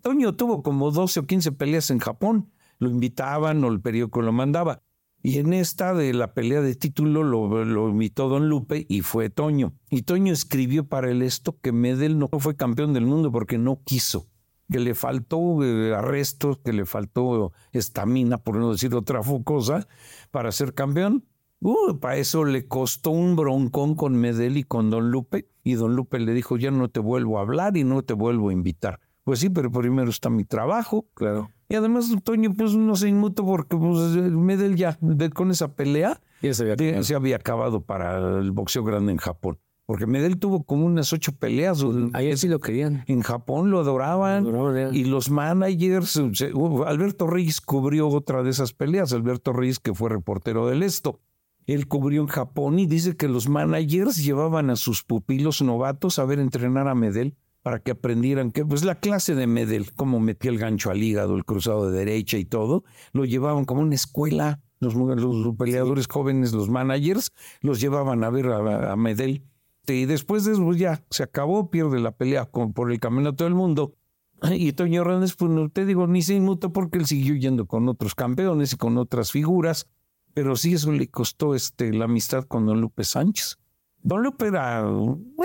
Toño tuvo como 12 o 15 peleas en Japón. Lo invitaban o el periódico lo mandaba. Y en esta de la pelea de título lo, lo, invitó Don Lupe y fue Toño. Y Toño escribió para el esto que Medel no fue campeón del mundo porque no quiso, que le faltó eh, arrestos, que le faltó estamina, por no decir otra cosa, para ser campeón. Uh, para eso le costó un broncón con Medel y con Don Lupe. Y Don Lupe le dijo, ya no te vuelvo a hablar y no te vuelvo a invitar. Pues sí, pero primero está mi trabajo. Claro. Y además Toño pues no se inmutó porque pues, Medel ya con esa pelea ya se, había se, había acabado para el boxeo grande en Japón. Porque Medel tuvo como unas ocho peleas. Ahí sí lo querían. En Japón lo adoraban. y los managers, Alberto Reyes cubrió otra de esas peleas. Alberto Reyes, que fue reportero del Esto. Él cubrió en Japón y dice que los managers llevaban a sus pupilos novatos a ver entrenar a Medel para que aprendieran que, pues la clase de Medel, cómo metía el gancho al hígado, el cruzado de derecha y todo, lo llevaban como una escuela. Los, los peleadores jóvenes, los managers, los llevaban a ver a, Medel. Y después de eso, pues ya se acabó, pierde la pelea con, por el campeonato del mundo. Y Toño Hernández, pues no te digo, ni se inmutó porque él siguió yendo con otros campeones y con otras figuras. Pero sí, eso le costó este, la amistad con Don Lupe Sánchez. Don Lupe era...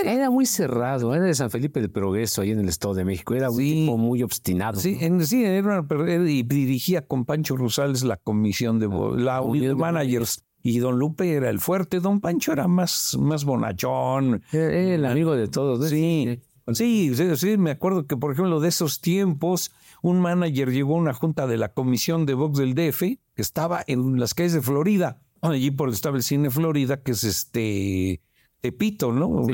Era muy cerrado, era de San Felipe del Progreso, ahí en el Estado de México. Era un tipo muy obstinado. Sí, sí era, y dirigía con Pancho Rosales la comisión de la de managers. Y don Lupe era el fuerte, don Pancho era más, más bonachón. el amigo de todos. Sí, sí, sí, sí, me acuerdo que, por ejemplo, de esos tiempos, un manager llegó a una junta de la comisión de box del DF, que estaba en las calles de Florida, allí por estaba el cine Florida, que es este Tepito, ¿no?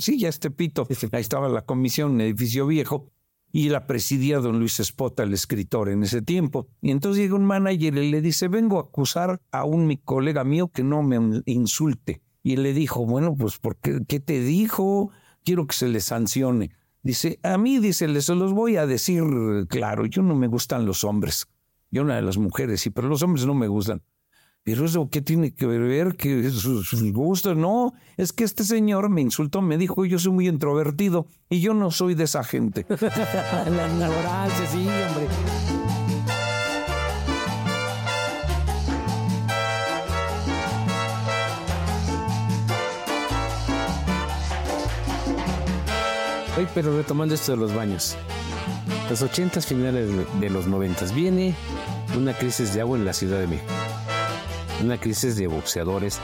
Sí, ya es Tepito. Ahí estaba la comisión, un edificio viejo, y la presidía don Luis Espota, el escritor en ese tiempo. Y entonces llega un manager y le dice, vengo a acusar a un mi colega mío que no me insulte. Y él le dijo, bueno, pues, ¿por qué, qué te dijo? Quiero que se le sancione. Dice, a mí, dice, les los voy a decir claro, yo no me gustan los hombres. Yo una de las mujeres, sí, pero los hombres no me gustan. Pero eso, ¿qué tiene que ver? Que sus, sus gustos, no. Es que este señor me insultó, me dijo, yo soy muy introvertido y yo no soy de esa gente. [laughs] La ignorancia, sí, hombre. Oye, pero retomando esto de los baños. Los 80 finales de los 90 viene una crisis de agua en la Ciudad de México una crisis de boxeadores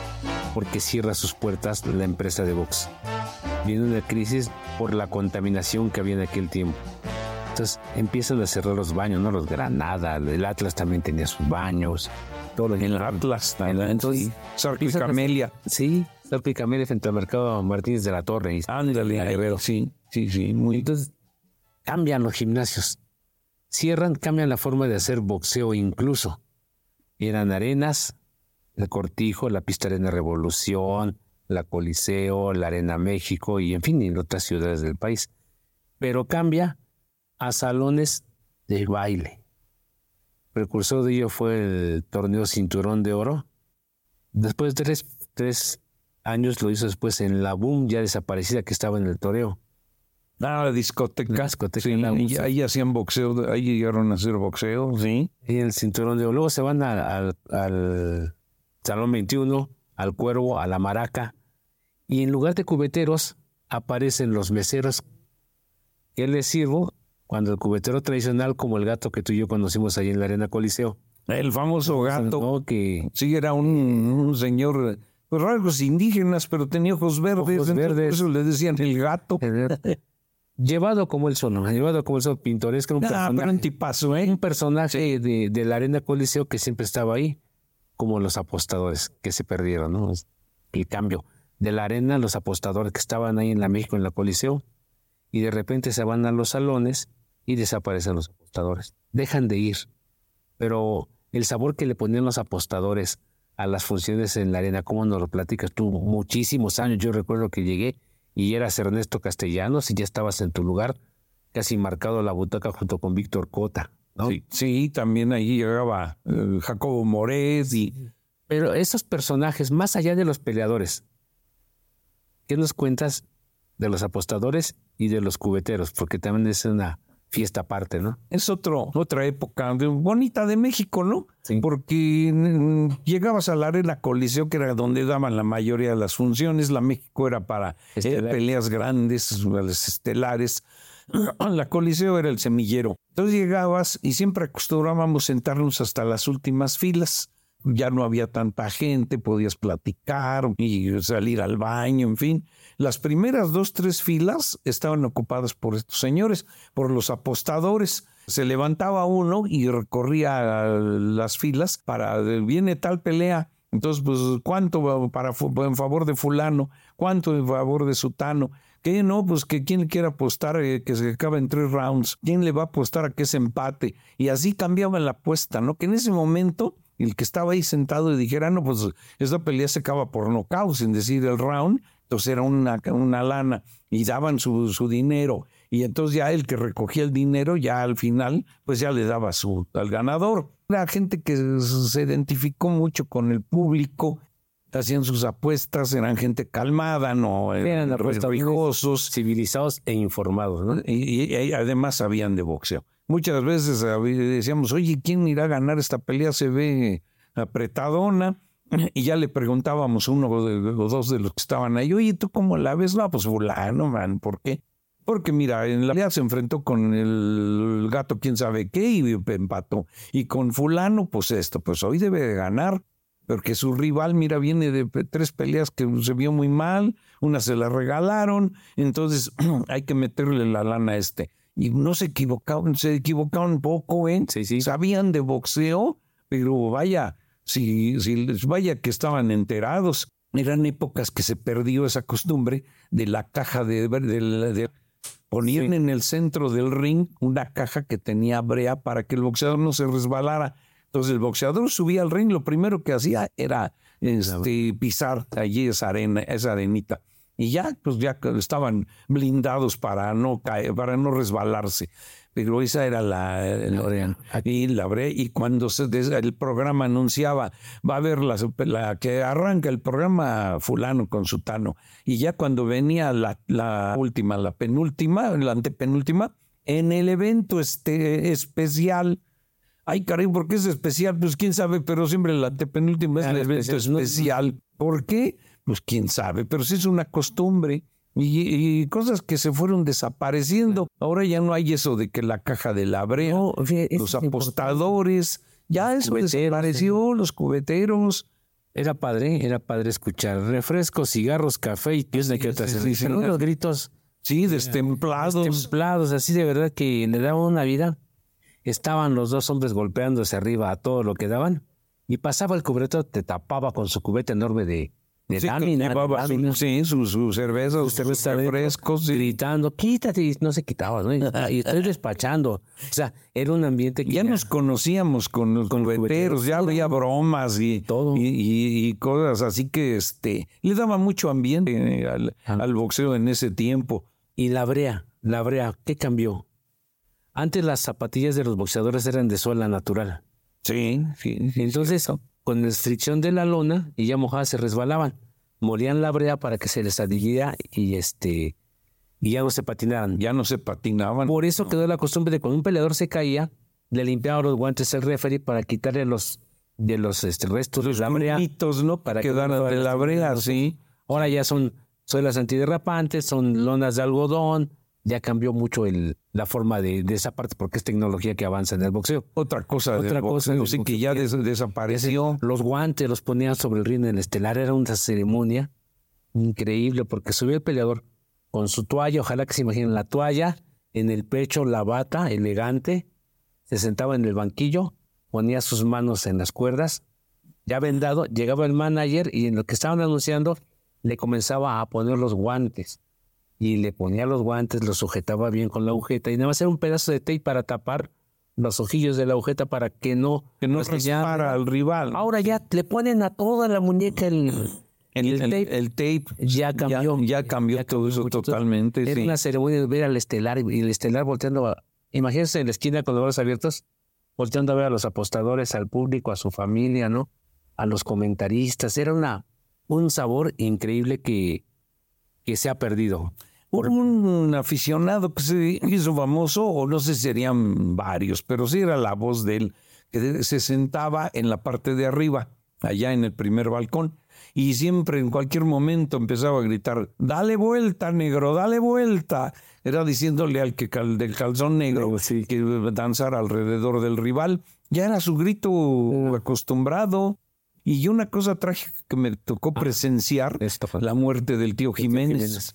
porque cierra sus puertas la empresa de box. Viene una crisis por la contaminación que había en aquel tiempo. Entonces empiezan a cerrar los baños, ¿no? Los Granada, el Atlas también tenía sus baños. Todo en el Atlas, entonces, sí. Camelia. Sí, Sarpi Camelia frente al mercado Martínez de la Torre. Ándale, Guerrero. Sí, sí, sí. Muy... Entonces cambian los gimnasios. Cierran, cambian la forma de hacer boxeo incluso. Eran arenas, el Cortijo, la Pista Arena Revolución, la Coliseo, la Arena México y en fin, en otras ciudades del país. Pero cambia a salones de baile. Precursor de ello fue el torneo Cinturón de Oro. Después de tres, años lo hizo después en la Boom, ya desaparecida que estaba en el toreo. Ah, la discoteca. ahí hacían boxeo, ahí llegaron a hacer boxeo, sí. Y el cinturón de oro. Luego se van al Salón 21, al Cuervo, a la Maraca. Y en lugar de cubeteros aparecen los meseros. ¿Qué les sirvo? Cuando el cubetero tradicional, como el gato que tú y yo conocimos ahí en la Arena Coliseo. El famoso gato. que sí, era un, señor, pues rasgos indígenas, pero tenía ojos verdes. Ojos verdes. Eso le decían el gato. [laughs] llevado como el sol, llevado como el sol, pintoresco. Un ah, pero un tipazo, ¿eh? Un personaje de, de, la Arena Coliseo que siempre estaba ahí como los apostadores que se perdieron, ¿no? El cambio de la arena, los apostadores que estaban ahí en la México, en la Coliseo, y de repente se van a los salones y desaparecen los apostadores. Dejan de ir. Pero el sabor que le ponían los apostadores a las funciones en la arena, ¿cómo nos lo platicas tú? Muchísimos años. Yo recuerdo que llegué y eras Ernesto Castellanos y ya estabas en tu lugar, casi marcado la butaca junto con Víctor Cota. Sí, también ahí llegaba eh, Jacobo Morés y... Pero esos personajes, más allá de los peleadores, ¿qué nos cuentas de los apostadores y de los cubeteros? Porque también es una fiesta aparte, ¿no? Es otro, otra época bonita de México, ¿no? Porque mm, llegabas a la arena Coliseo, que era donde daban la mayoría de las funciones. La México era para eh, peleas grandes, las estelares. [clears throat] La Coliseo era el semillero. Entonces llegabas y siempre acostumbrábamos sentarnos hasta las últimas filas. Ya no había tanta gente, podías platicar y salir al baño, en fin. Las primeras dos, tres filas estaban ocupadas por estos señores, por los apostadores. Se levantaba uno y recorría las filas para, viene tal pelea, entonces, pues, ¿cuánto para, en favor de fulano? ¿Cuánto en favor de sutano? ¿Qué no? Pues que quién quiere apostar eh, que se acaba en tres rounds. ¿Quién le va a apostar a que se empate? Y así cambiaba la apuesta, ¿no? Que en ese momento el que estaba ahí sentado y dijera, no, pues esta pelea se acaba por nocaut, sin decir el round, entonces era una, una lana y daban su, su, dinero. Y entonces ya el que recogía el dinero, ya al final, pues ya le daba su, al ganador. La gente que se identificó mucho con el público hacían sus apuestas, eran gente calmada, no eran religiosos, civilizados e informados, ¿no? Y, además sabían de boxeo. Muchas veces decíamos, oye, ¿quién irá a ganar esta pelea? Se ve apretadona. [clears throat] Y ya le preguntábamos uno o dos de los que estaban ahí, oye, ¿tú cómo la ves? No, pues fulano, man, ¿por qué? Porque mira, en la pelea se enfrentó con el gato quién sabe qué y empató. Y con fulano, pues esto, pues hoy debe de ganar porque su rival, mira, viene de tres peleas que se vio muy mal, una se la regalaron, entonces [clears throat] hay que meterle la lana a este. Y no se equivocaron, se equivocaron poco, ¿eh? Sí, sí. Sabían de boxeo, pero vaya, si, si vaya que estaban enterados. Eran épocas que se perdió esa costumbre de la caja de, de, ponían en el centro del ring una caja que tenía brea para que el boxeador no se resbalara. Entonces el boxeador subía al ring, lo primero que hacía era este, pisar allí esa arena, esa arenita. Y ya, pues ya estaban blindados para no caer, para no resbalarse. Pero esa era la, aquí la y cuando el programa anunciaba, va a haber la, la, que arranca el programa fulano con sutano. Y ya cuando venía la, la última, la penúltima, la antepenúltima, en el evento este especial Ay, caray, ¿por qué es especial? Pues quién sabe, pero siempre la antepenúltima es el evento especial. ¿Por qué? Pues quién sabe, pero sí es una costumbre. y, cosas que se fueron desapareciendo. Ahora ya no hay eso de que la caja de la brea, los apostadores, ya eso desapareció, los cubeteros. Era padre, era padre escuchar refrescos, cigarros, café y pies de que otras. los gritos. Sí, destemplados. Destemplados, así de verdad que le daban una vida. Estaban los dos hombres golpeándose arriba a todo lo que daban y pasaba el cubreto, te tapaba con su cubeta enorme de, de sí, sí, sus su cervezas, sus cervezas frescos, gritando, quítate, y no se quitaba, ¿no? Y, estoy [laughs] despachando. O sea, era un ambiente que... Ya, nos conocíamos con los con cubeteros, ya había bromas y, todo. Y, cosas así que este le daba mucho ambiente al, ah. al boxeo en ese tiempo. Y la brea, la brea, ¿qué cambió? Antes las zapatillas de los boxeadores eran de suela natural. Sí, sí. Entonces, con la restricción de la lona y ya mojadas se resbalaban. Molían la brea para que se les adhiriera y este y ya no se patinaran. Ya no se patinaban. Por eso quedó la costumbre de cuando un peleador se caía, le limpiaba los guantes el referee para quitarle los de los este, restos de la brea. ¿no? Para que de la brea, sí. Ahora ya son suelas antiderrapantes, son lonas de algodón, ya cambió mucho el, la forma de, de, esa parte porque es tecnología que avanza en el boxeo. Otra cosa, otra cosa, sí que ya desapareció. Los guantes los ponían sobre el ring en el estelar, era una ceremonia increíble porque subió el peleador con su toalla, ojalá que se imaginen la toalla, en el pecho la bata elegante, se sentaba en el banquillo, ponía sus manos en las cuerdas, ya vendado, llegaba el manager y en lo que estaban anunciando le comenzaba a poner los guantes y le ponía los guantes, los sujetaba bien con la agujeta y nada más era un pedazo de tape para tapar los ojillos de la agujeta para que no que no para al rival. Ahora ya le ponen a toda la muñeca el, el, tape. El, tape ya cambió. Ya, cambió todo eso totalmente. Era una ceremonia de ver al estelar y el estelar volteando. A, imagínense en la esquina con los brazos abiertos, volteando a ver a los apostadores, al público, a su familia, ¿no? A los comentaristas. Era una, un sabor increíble que, que se ha perdido un aficionado que se hizo famoso, o no sé si serían varios, pero sí era la voz de él, que se sentaba en la parte de arriba, allá en el primer balcón, y siempre en cualquier momento empezaba a gritar, dale vuelta, negro, dale vuelta. Era diciéndole al que del calzón negro que danzara alrededor del rival. Ya era su grito acostumbrado. Y una cosa trágica que me tocó ah, presenciar, la muerte del tío Jiménez.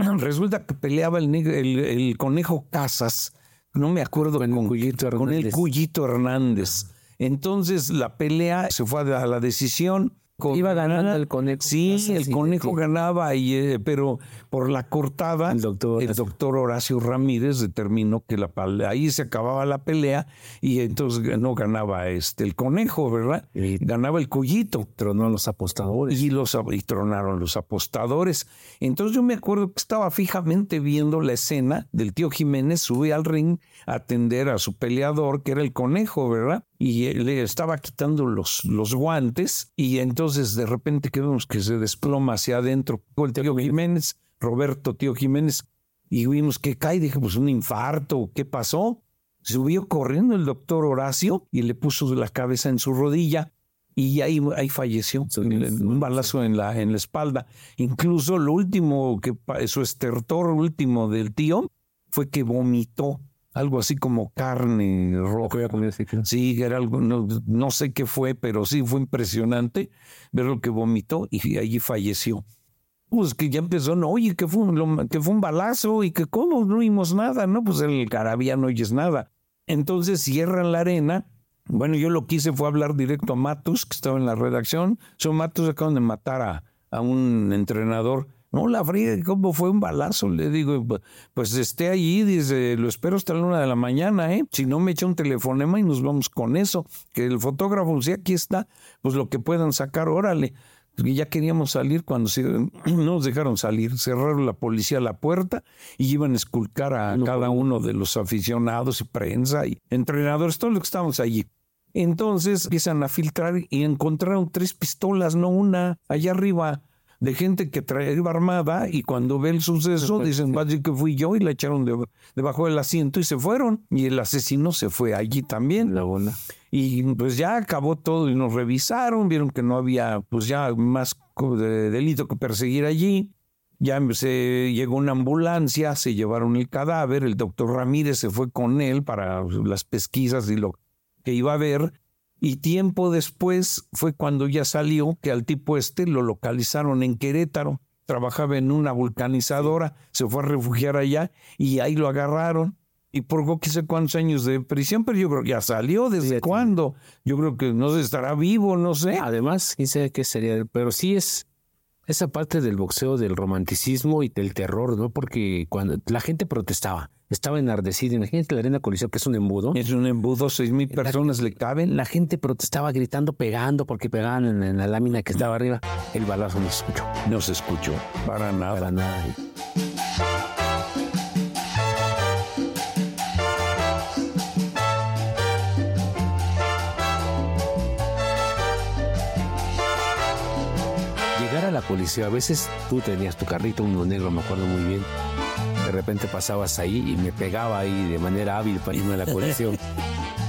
[clears throat] Resulta que peleaba el, el, conejo Casas, no me acuerdo con, con, con el Cuyito Hernández. Entonces la pelea se fue a la decisión Iba ganando el conejo. Sí, el conejo ganaba, y, eh, pero por la cortada, el doctor, el doctor Horacio Ramírez determinó que la ahí se acababa la pelea y entonces no ganaba este el conejo, ¿verdad? ganaba el cullito. Tronó a los apostadores. Y, los, y tronaron los apostadores. Entonces yo me acuerdo que estaba fijamente viendo la escena del tío Jiménez sube al ring atender a su peleador, que era el conejo, ¿verdad? Y le estaba quitando los, los guantes y entonces de repente que vemos que se desploma hacia adentro el tío Jiménez, Roberto tío Jiménez, y vimos que cae, dije, pues un infarto, ¿qué pasó? Subió corriendo el doctor Horacio y le puso la cabeza en su rodilla y ahí, ahí falleció, un balazo en la, en la espalda. Incluso lo último que, su estertor último del tío fue que vomitó algo así como carne roja. Sí, era algo, no, sé qué fue, pero sí fue impresionante ver lo que vomitó y allí falleció. Pues que ya empezó, no, oye, que fue, un, que fue un balazo y que cómo no oímos nada, ¿no? Pues el carabía no oyes nada. Entonces cierran la arena. Bueno, yo lo que hice fue hablar directo a Matus, que estaba en la redacción. Son Matus acaban de matar a, a un entrenador no, la fría, ¿cómo fue un balazo? Le digo, pues esté allí, dice, lo espero hasta la una de la mañana, ¿eh? Si no me echa un telefonema y nos vamos con eso. Que el fotógrafo, si aquí está, pues lo que puedan sacar, órale. Y ya queríamos salir cuando [clears throat] no nos dejaron salir, cerraron la policía la puerta y iban a esculcar a cada uno de los aficionados y prensa y entrenadores, todos los que estábamos allí. Entonces empiezan a filtrar y encontraron tres pistolas, no una, allá arriba de gente que traía armada y cuando ve el suceso dicen, vaya que fui yo y la echaron debajo del asiento y se fueron. Y el asesino se fue allí también. La bola. Y pues ya acabó todo y nos revisaron, vieron que no había pues ya más delito que perseguir allí. ya se llegó una ambulancia, se llevaron el cadáver, el doctor Ramírez se fue con él para las pesquisas y lo que iba a ver, y tiempo después fue cuando ya salió que al tipo este lo localizaron en Querétaro, trabajaba en una vulcanizadora, se fue a refugiar allá y ahí lo agarraron. Y por qué sé cuántos años de prisión, pero yo creo que ya salió. ¿Desde cuándo? Yo creo que no sé, estará vivo, no sé. Además, quién sabe qué sería, pero sí es esa parte del boxeo, del romanticismo y del terror, ¿no? Porque cuando la gente protestaba, estaba enardecida. Imagínate la arena coliseo, que es un embudo. Es un embudo, seis mil personas le caben. La gente protestaba gritando, pegando, porque pegaban en, la lámina que estaba arriba. El balazo no se escuchó. No se escuchó, para nada. Para nada. la policía. A veces tú tenías tu carrito, uno negro, me acuerdo muy bien. De repente pasabas ahí y me pegaba ahí de manera hábil para irme a la colisión. [laughs]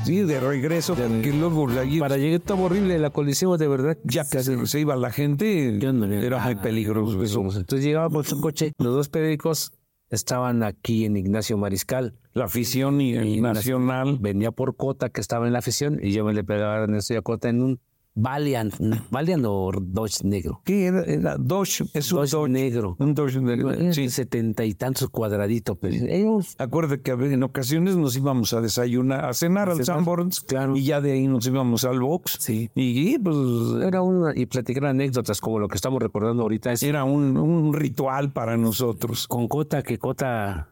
Sí, de regreso, que luego para llegar estaba horrible la colisión, de verdad. Ya que se, iba la gente, era muy peligroso. Entonces llegábamos un coche, los dos periódicos estaban aquí en Ignacio Mariscal. La afición y el nacional. Venía por Cota, que estaba en la afición, y yo me le pegaba en a Cota en un Valiant, Valiant o Dodge negro. ¿Qué era? era Dodge, es un Dodge, negro. Un Dodge negro. Sí. Setenta y tantos cuadraditos. Pero ellos... Acuérdate que en ocasiones nos íbamos a desayunar, a cenar al Sanborns. Claro. Y ya de ahí nos íbamos al box. Sí. Y pues. Era una. Y platicar anécdotas como lo que estamos recordando ahorita. Es, era un, un ritual para nosotros. Con Cota, que Cota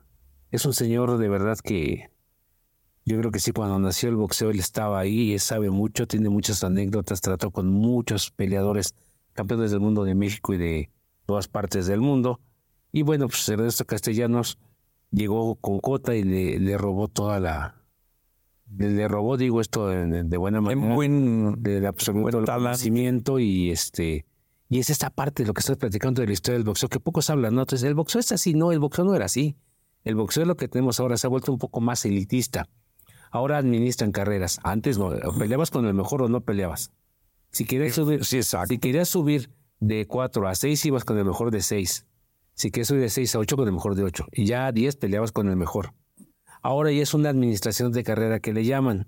es un señor de verdad que yo creo que sí, cuando nació el boxeo él estaba ahí, él sabe mucho, tiene muchas anécdotas, trató con muchos peleadores, campeones del mundo de México y de todas partes del mundo. Y bueno, pues Ernesto Castellanos llegó con Cota y le, robó toda la... Le, robó, digo esto de, buena manera, en buen, de absoluto conocimiento y este... Y es esta parte de lo que estás platicando de la historia del boxeo, que pocos hablan, ¿no? Entonces, el boxeo es así, no, el boxeo no era así. El boxeo es lo que tenemos ahora, se ha vuelto un poco más elitista. Ahora administran carreras. Antes no, peleabas con el mejor o no peleabas. Si querías subir, si querías subir de 4 a 6, ibas con el mejor de 6. Si querías subir de 6 a 8, con el mejor de 8. Y ya a 10 peleabas con el mejor. Ahora ya es una administración de carrera que le llaman,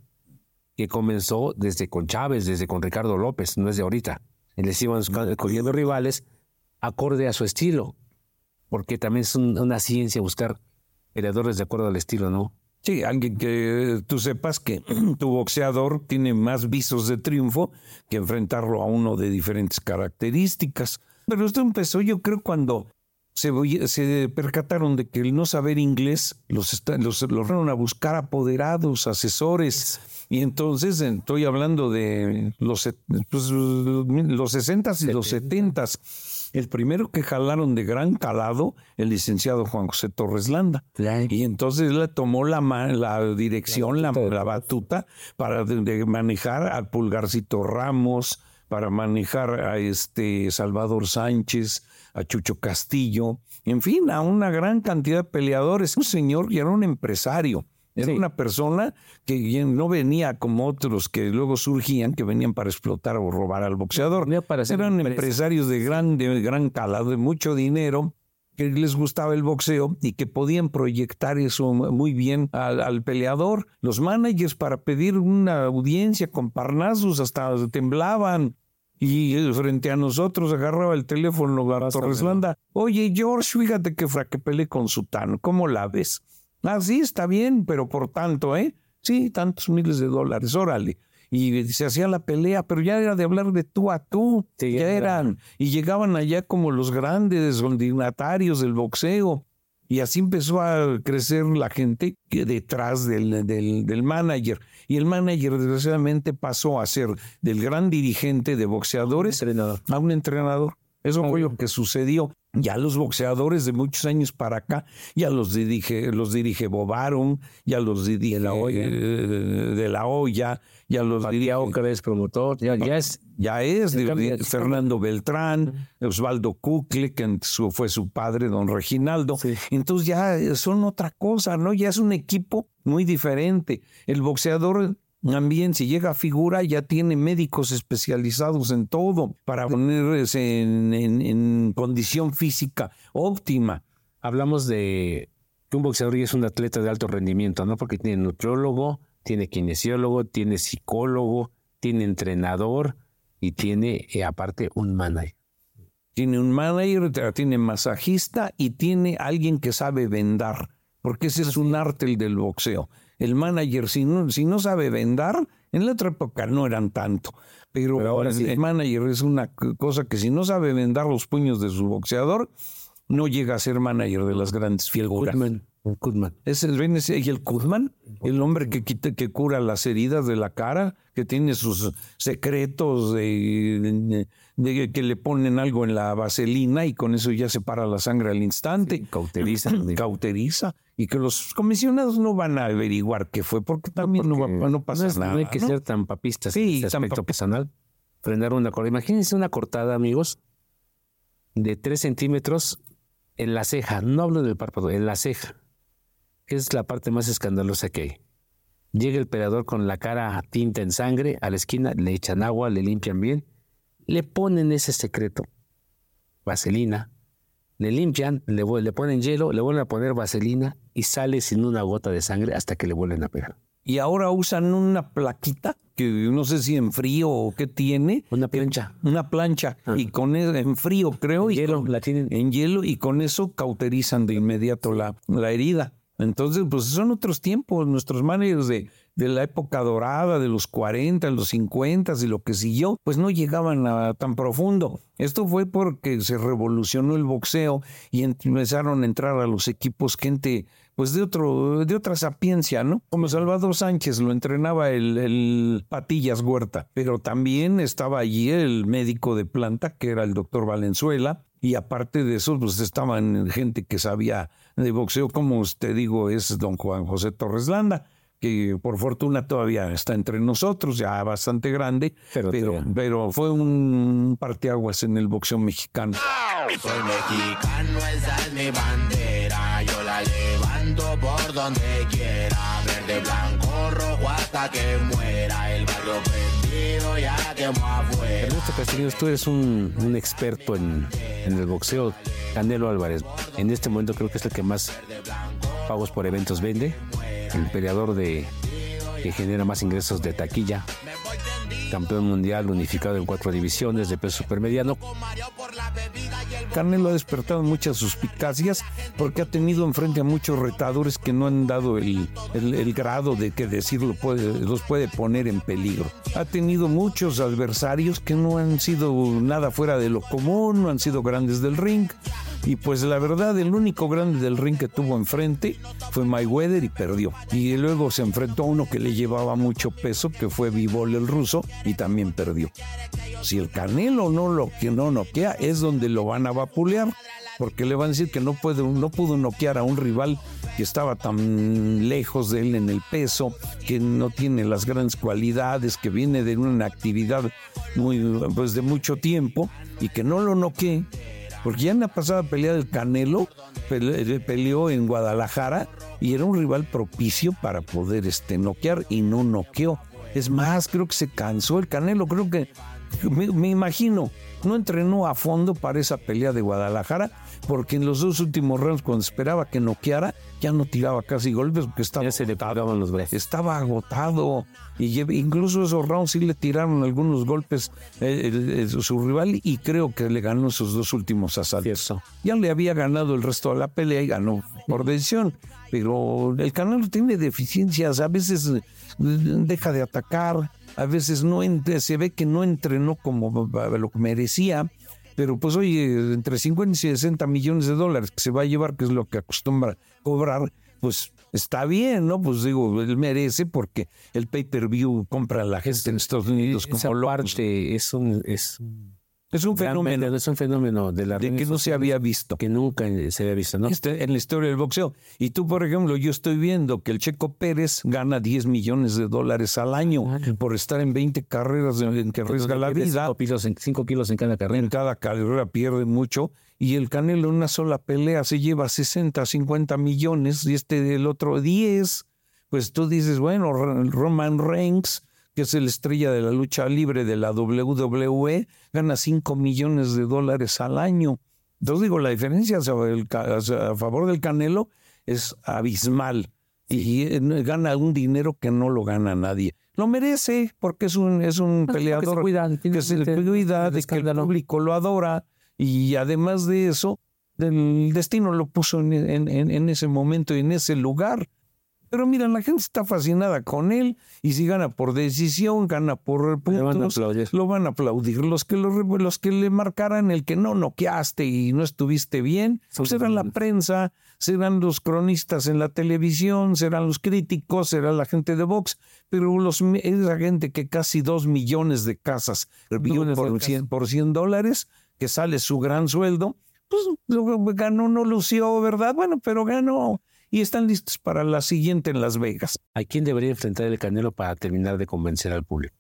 que comenzó desde con Chávez, desde con Ricardo López, no es de ahorita. Les iban escogiendo rivales acorde a su estilo, porque también es una ciencia buscar peleadores de acuerdo al estilo, ¿no? Sí, alguien que tú sepas que [clears throat] tu boxeador tiene más visos de triunfo que enfrentarlo a uno de diferentes características. Pero esto empezó, yo creo, cuando se, se percataron de que el no saber inglés los, los, fueron a buscar apoderados, asesores. Y entonces estoy hablando de los, pues, los 60 y los 70 el primero que jalaron de gran calado, el licenciado Juan José Torres Landa. Y entonces le tomó la, la dirección, la, batuta, para manejar al Pulgarcito Ramos, para manejar a este Salvador Sánchez, a Chucho Castillo, en fin, a una gran cantidad de peleadores. Un señor y era un empresario. Era una persona que no venía como otros que luego surgían, que venían para explotar o robar al boxeador. Eran empresarios de gran, de gran calado, de mucho dinero, que les gustaba el boxeo y que podían proyectar eso muy bien al, peleador. Los managers para pedir una audiencia con parnazos hasta temblaban. Y frente a nosotros agarraba el teléfono a Torres Landa. Oye, George, fíjate que fraque peleé con Sutano. ¿Cómo la ves? Ah, sí, está bien, pero por tanto, ¿eh? Sí, tantos miles de dólares, órale. Y se hacía la pelea, pero ya era de hablar de tú a tú. ya eran. Y llegaban allá como los grandes dignatarios del boxeo. Y así empezó a crecer la gente detrás del, del, del, manager. Y el manager, desgraciadamente, pasó a ser del gran dirigente de boxeadores a un entrenador. Eso fue lo que sucedió. Ya los boxeadores de muchos años para acá, ya los dirige, los dirige Bobaron, ya los dirige la olla, eh, de la olla, ya los dirige es promotor, ya, es, ya es Fernando Beltrán, Osvaldo Cucle, que fue su padre, don Reginaldo. Entonces ya son otra cosa, ¿no? Ya es un equipo muy diferente. El boxeador También si llega a figura ya tiene médicos especializados en todo para ponerse en, en condición física óptima. Hablamos de que un boxeador es un atleta de alto rendimiento, ¿no? Porque tiene nutriólogo, tiene kinesiólogo, tiene psicólogo, tiene entrenador y tiene eh, aparte un manager. Tiene un manager, tiene masajista y tiene alguien que sabe vendar, porque ese es un arte el del boxeo. El manager, si no, si no sabe vendar, en la otra época no eran tanto, pero, ahora el manager es una cosa que si no sabe vendar los puños de su boxeador, no llega a ser manager de las grandes figuras. Kudman. Es el, y el Kudman, el hombre que, quita, que cura las heridas de la cara, que tiene sus secretos de, que le ponen algo en la vaselina y con eso ya se para la sangre al instante. cauteriza. [clears throat] cauteriza. Y que los comisionados no van a averiguar qué fue, porque también no, no, pasa nada. No hay que ser tan papistas sí, en aspecto personal. Frenar una cortada. Imagínense una cortada, amigos, de tres centímetros en la ceja. No hablo del párpado, en la ceja es la parte más escandalosa que hay. Llega el peleador con la cara tinta en sangre a la esquina, le echan agua, le limpian bien, le ponen ese secreto, vaselina, le limpian, le, le ponen hielo, le vuelven a poner vaselina y sale sin una gota de sangre hasta que le vuelven a pegar. Y ahora usan una plaquita que no sé si en frío o qué tiene. Una plancha. Una plancha. Ah. Y con eso, en frío creo. En hielo, la tienen. En hielo y con eso cauterizan de inmediato la, la herida. Entonces, pues son otros tiempos, nuestros managers de, de la época dorada, de los 40, los 50 y lo que siguió, pues no llegaban a tan profundo. Esto fue porque se revolucionó el boxeo y empezaron a entrar a los equipos gente pues de otro de otra sapiencia, ¿no? Como Salvador Sánchez lo entrenaba el, el, Patillas Huerta, pero también estaba allí el médico de planta que era el doctor Valenzuela y aparte de eso pues estaban gente que sabía de boxeo, como usted digo, es don Juan José Torres Landa, que por fortuna todavía está entre nosotros, ya bastante grande, pero, pero, fue un parteaguas en el boxeo mexicano. Soy mexicano, esa es mi bandera, yo la levanto por donde quiera, verde, blanco, rojo hasta que muera, el barrio prendido ya quemó afuera. Ernesto Castillo, tú eres un, un experto en, en el boxeo, Canelo Álvarez, en este momento creo que es el que más pagos por eventos vende, el peleador de, que genera más ingresos de taquilla, campeón mundial unificado en cuatro divisiones de peso supermediano. Canelo ha despertado muchas suspicacias porque ha tenido enfrente a muchos retadores que no han dado el, el, grado de que decirlo los puede poner en peligro. Ha tenido muchos adversarios que no han sido nada fuera de lo común, no han sido grandes del ring. Y pues la verdad, el único grande del ring que tuvo enfrente fue Mayweather y perdió. Y luego se enfrentó a uno que le llevaba mucho peso, que fue Vivol el ruso, y también perdió. Si el Canelo no lo que no noquea, es donde lo van a vapulear, porque le van a decir que no, puede, no pudo noquear a un rival que estaba tan lejos de él en el peso, que no tiene las grandes cualidades, que viene de una actividad muy, pues de mucho tiempo, y que no lo noquee porque ya en la pasada pelea del Canelo peleó en Guadalajara y era un rival propicio para poder este, noquear y no noqueó. Es más, creo que se cansó el Canelo, creo que, me imagino, no entrenó a fondo para esa pelea de Guadalajara porque en los dos últimos rounds, cuando esperaba que noqueara, ya no tiraba casi golpes porque estaba, ya se le pagaban los brazos. estaba agotado. Y incluso esos rounds sí le tiraron algunos golpes eh, su rival y creo que le ganó esos dos últimos asaltos. Ya le había ganado el resto de la pelea y ganó por decisión. Pero el canal tiene deficiencias, a veces eh, deja de atacar, a veces no se ve que no entrenó como lo que merecía pero pues oye, entre 50 y 60 millones de dólares que se va a llevar, que es lo que acostumbra cobrar, pues está bien, ¿no? Pues digo, él merece porque el pay-per-view compra la gente en Estados Unidos como Esa parte es un, es es un fenómeno. Es un fenómeno de la de que no se había visto. Que nunca se había visto, ¿no? Este, en la historia del boxeo. Y tú, por ejemplo, yo estoy viendo que el Checo Pérez gana 10 millones de dólares al año por estar en 20 carreras en que arriesga la vida. 5 kilos, en, kilos en cada carrera. En cada carrera pierde mucho. Y el Canelo en una sola pelea se lleva 60, 50 millones y este del otro 10 pues tú dices, bueno, Roman Reigns, que es el estrella de la lucha libre de la WWE, gana 5 millones de dólares al año. Entonces digo, la diferencia a favor del Canelo es abismal y gana un dinero que no lo gana nadie. Lo merece porque es un, es un peleador que se cuida, que se cuida de que el público lo adora y además de eso, el destino lo puso en, en ese momento y en ese lugar. Pero mira, la gente está fascinada con él y si gana por decisión, gana por puntos, lo van a aplaudir. Los que, los que le marcaran el que no noqueaste y no estuviste bien, pues serán la prensa, serán los cronistas en la televisión, serán los críticos, será la gente de Vox, pero los, esa gente que casi dos millones de casas por, 100, por 100 dólares, que sale su gran sueldo, pues ganó, no lució, ¿verdad? Bueno, pero ganó y están listos para la siguiente en Las Vegas. ¿A quién debería enfrentar el Canelo para terminar de convencer al público?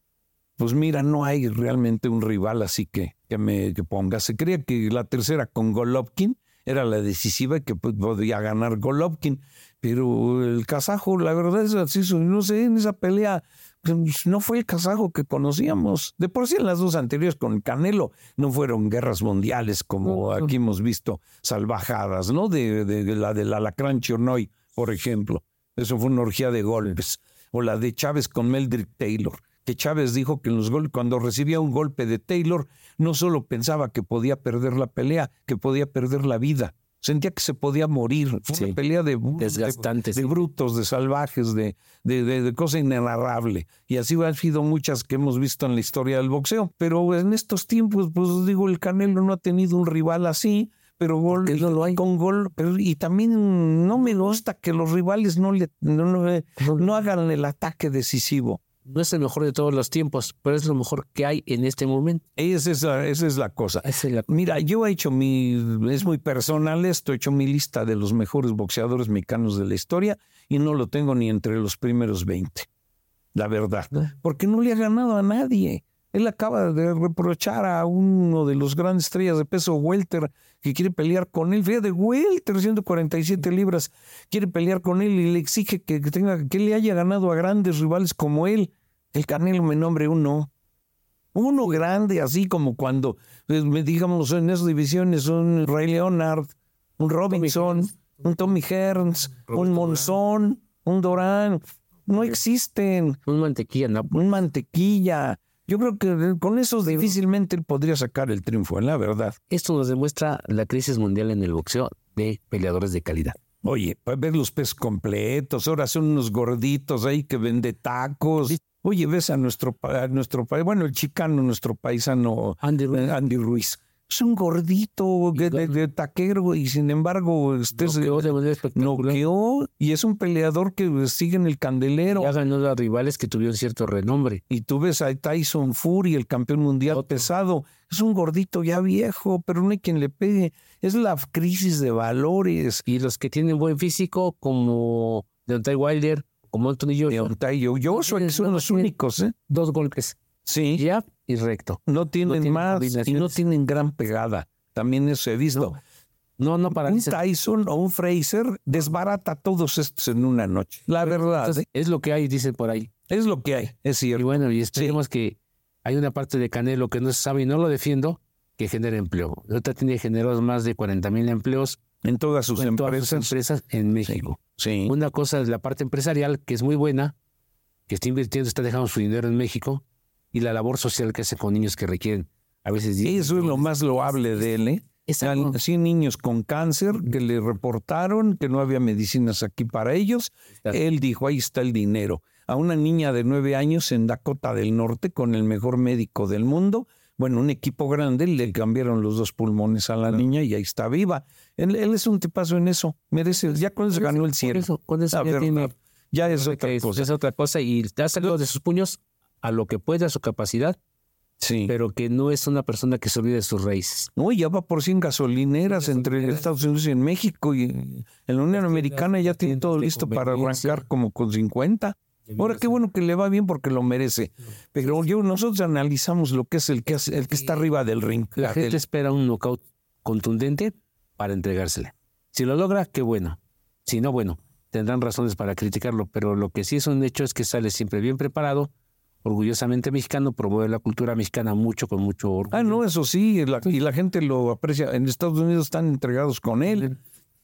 Pues mira, no hay realmente un rival así que, que me ponga. Se creía que la tercera con Golovkin era la decisiva y que pues, podía ganar Golovkin, pero el kazajo, la verdad es así, no sé, en esa pelea pues, no fue el kazajo que conocíamos. De por sí en las dos anteriores con Canelo no fueron guerras mundiales como aquí hemos visto salvajadas, ¿no? De, de, la del alacrán Chornoy, por ejemplo. Eso fue una orgía de golpes. O la de Chávez con Meldrick Taylor, que Chávez dijo que en los golpes, cuando recibía un golpe de Taylor, no solo pensaba que podía perder la pelea, que podía perder la vida sentía que se podía morir. Fue una pelea de, Desgastantes, de, brutos, de salvajes, de, de, de, cosa inenarrable. Y así han sido muchas que hemos visto en la historia del boxeo. Pero en estos tiempos, pues digo, el Canelo no ha tenido un rival así. Pero gol, no lo hay. con gol, y también no me gusta que los rivales no le no hagan el ataque decisivo no es el mejor de todos los tiempos, pero es lo mejor que hay en este momento. Esa es la, esa es la cosa. Mira, yo he hecho mi, es muy personal esto, he hecho mi lista de los mejores boxeadores mexicanos de la historia y no lo tengo ni entre los primeros 20, la verdad, ah. porque no le ha ganado a nadie. Él acaba de reprochar a uno de los grandes estrellas de peso welter que quiere pelear con él. Fíjate, welter, 147 libras, quiere pelear con él y le exige que, tenga, que le haya ganado a grandes rivales como él. El Canelo me nombre uno. Uno grande, así como cuando, pues, digamos, en esas divisiones, un Ray Leonard, un Robinson, un Tommy Hearns, un Monzón, un Dorán. No existen. Un mantequilla, no. Un mantequilla. Yo creo que con eso difícilmente él podría sacar el triunfo, en la verdad. Esto nos demuestra la crisis mundial en el boxeo de peleadores de calidad. Oye, para ver los pesos completos, ahora son unos gorditos ahí que vende tacos. Oye, ves a nuestro, a nuestro bueno, el chicano, nuestro paisano Andy Andy Ruiz es un gordito de, taquero y sin embargo este noqueó, y es un peleador que sigue en el candelero. Ya ganó a rivales que tuvieron cierto renombre. Y tú ves a Tyson Fury, el campeón mundial pesado. Es un gordito ya viejo, pero no hay quien le pegue. Es la crisis de valores. Y los que tienen buen físico, como Deontay Wilder, como Joshua. Deontay Joshua, que son los únicos, ¿eh? Dos golpes. Sí. Ya y recto. No tienen, más y no tienen gran pegada. También eso he visto. No, no, para Un Tyson o un Fraser desbarata a todos estos en una noche. La verdad. ¿eh? es lo que hay, dicen por ahí. Es lo que hay, es cierto. Y bueno, y esperemos que hay una parte de Canelo que no se sabe y no lo defiendo, que genere empleo. Ahorita tiene generado más de 40 mil empleos. En todas sus en empresas. Todas sus empresas en México. Sí. Una cosa es la parte empresarial, que es muy buena, que está invirtiendo, está dejando su dinero en México, y la labor social que hace con niños que requieren a veces... Eso es lo más loable de él, ¿eh? Sí, niños con cáncer que le reportaron que no había medicinas aquí para ellos. Él dijo, ahí está el dinero. A una niña de nueve años en Dakota del Norte con el mejor médico del mundo. Bueno, un equipo grande, le cambiaron los dos pulmones a la niña y ahí está viva. Él, es un tipazo en eso. Merece, ya con eso ganó el cielo. Con eso, ya, es otra cosa. Es otra cosa y te hace de sus puños a lo que puede, a su capacidad, sí. pero que no es una persona que se olvide de sus raíces. No, ya va por 100 gasolineras entre Estados Unidos y en México y en la Unión Americana ya tiene todo listo para arrancar como con 50. Ahora qué bueno que le va bien porque lo merece. Pero yo, nosotros analizamos lo que es el que, el que está arriba del ring. La gente espera un knockout contundente para entregársele. Si lo logra, qué bueno. Si no, bueno, tendrán razones para criticarlo, pero lo que sí es un hecho es que sale siempre bien preparado, orgullosamente mexicano, promueve la cultura mexicana mucho, con mucho orgullo. Ah, no, eso sí, y la gente lo aprecia. En Estados Unidos están entregados con él.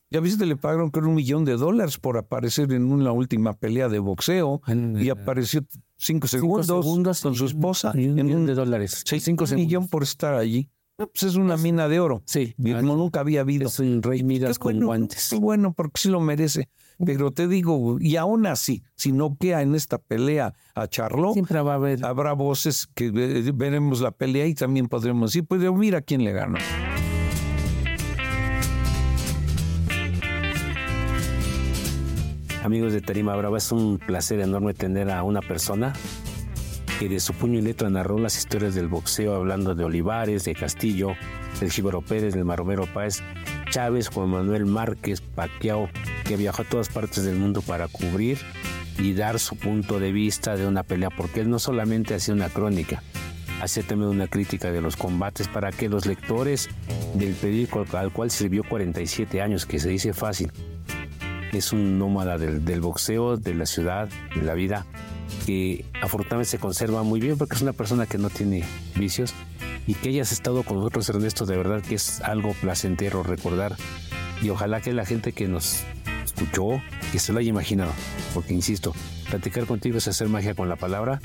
Ya viste, le pagaron creo un millón de dólares por aparecer en una última pelea de boxeo y apareció cinco segundos, con su esposa. Y un millón de dólares. Sí, cinco un millón por estar allí. Pues es una mina de oro. Sí. Como nunca había habido. Es un rey Midas con guantes. Bueno, porque sí lo merece. Pero te digo, y aún así, si no queda en esta pelea a Charlo, Siempre va a haber. habrá voces que veremos la pelea y también podremos decir, pues mira quién le ganó. Amigos de Tarima Brava, es un placer enorme tener a una persona que de su puño y letra narró las historias del boxeo, hablando de Olivares, de Castillo, del Jíbaro Pérez, del Maromero Páez, Chávez, Juan Manuel Márquez, Paquiao, que viajó a todas partes del mundo para cubrir y dar su punto de vista de una pelea, porque él no solamente hacía una crónica, hacía también una crítica de los combates para que los lectores del periódico al cual sirvió 47 años, que se dice fácil, es un nómada del, boxeo, de la ciudad, de la vida, que afortunadamente se conserva muy bien porque es una persona que no tiene vicios y que hayas estado con nosotros, Ernesto, de verdad que es algo placentero recordar y ojalá que la gente que nos escuchó, que se lo haya imaginado, porque insisto, platicar contigo es hacer magia con la palabra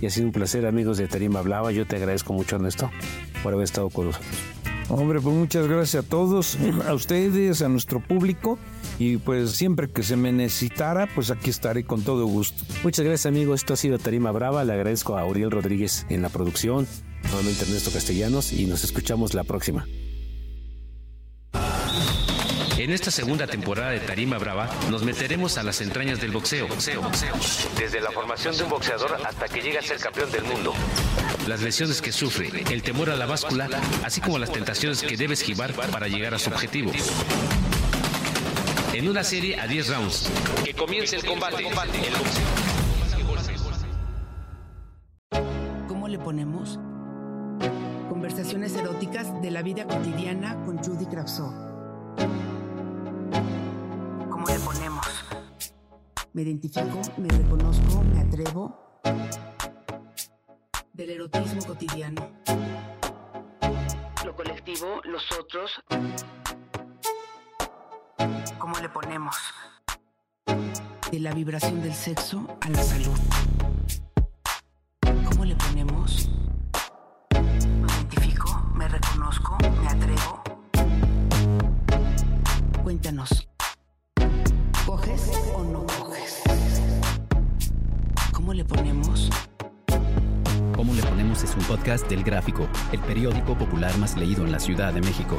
y ha sido un placer, amigos de Tarima Hablaba, yo te agradezco mucho, Ernesto, por haber estado con nosotros. Hombre, pues muchas gracias a todos, a ustedes, a nuestro público. Y pues siempre que se me necesitara, pues aquí estaré con todo gusto. Muchas gracias, amigo. Esto ha sido Tarima Brava. Le agradezco a Uriel Rodríguez en la producción, nuevamente Ernesto Castellanos, y nos escuchamos la próxima. En esta segunda temporada de Tarima Brava nos meteremos a las entrañas del boxeo. boxeo, boxeo. Desde la formación de un boxeador hasta que llega a ser campeón del mundo. Las lesiones que sufre, el temor a la báscula, así como las tentaciones que debe esquivar para llegar a su objetivo. En una serie a 10 rounds. Que comience el combate. ¿Cómo le ponemos? Conversaciones eróticas de la vida cotidiana con Judy Kravsov. ¿Cómo le ponemos? Me identifico, me reconozco, me atrevo. Del erotismo cotidiano. Lo colectivo, los otros. ¿Cómo le ponemos? De la vibración del sexo a la salud. ¿Cómo le ponemos? Me identifico, me reconozco, me atrevo. Cuéntanos. ¿Coges o no coges? ¿Cómo le ponemos? ¿Cómo le ponemos? Es un podcast del Gráfico, el periódico popular más leído en la Ciudad de México.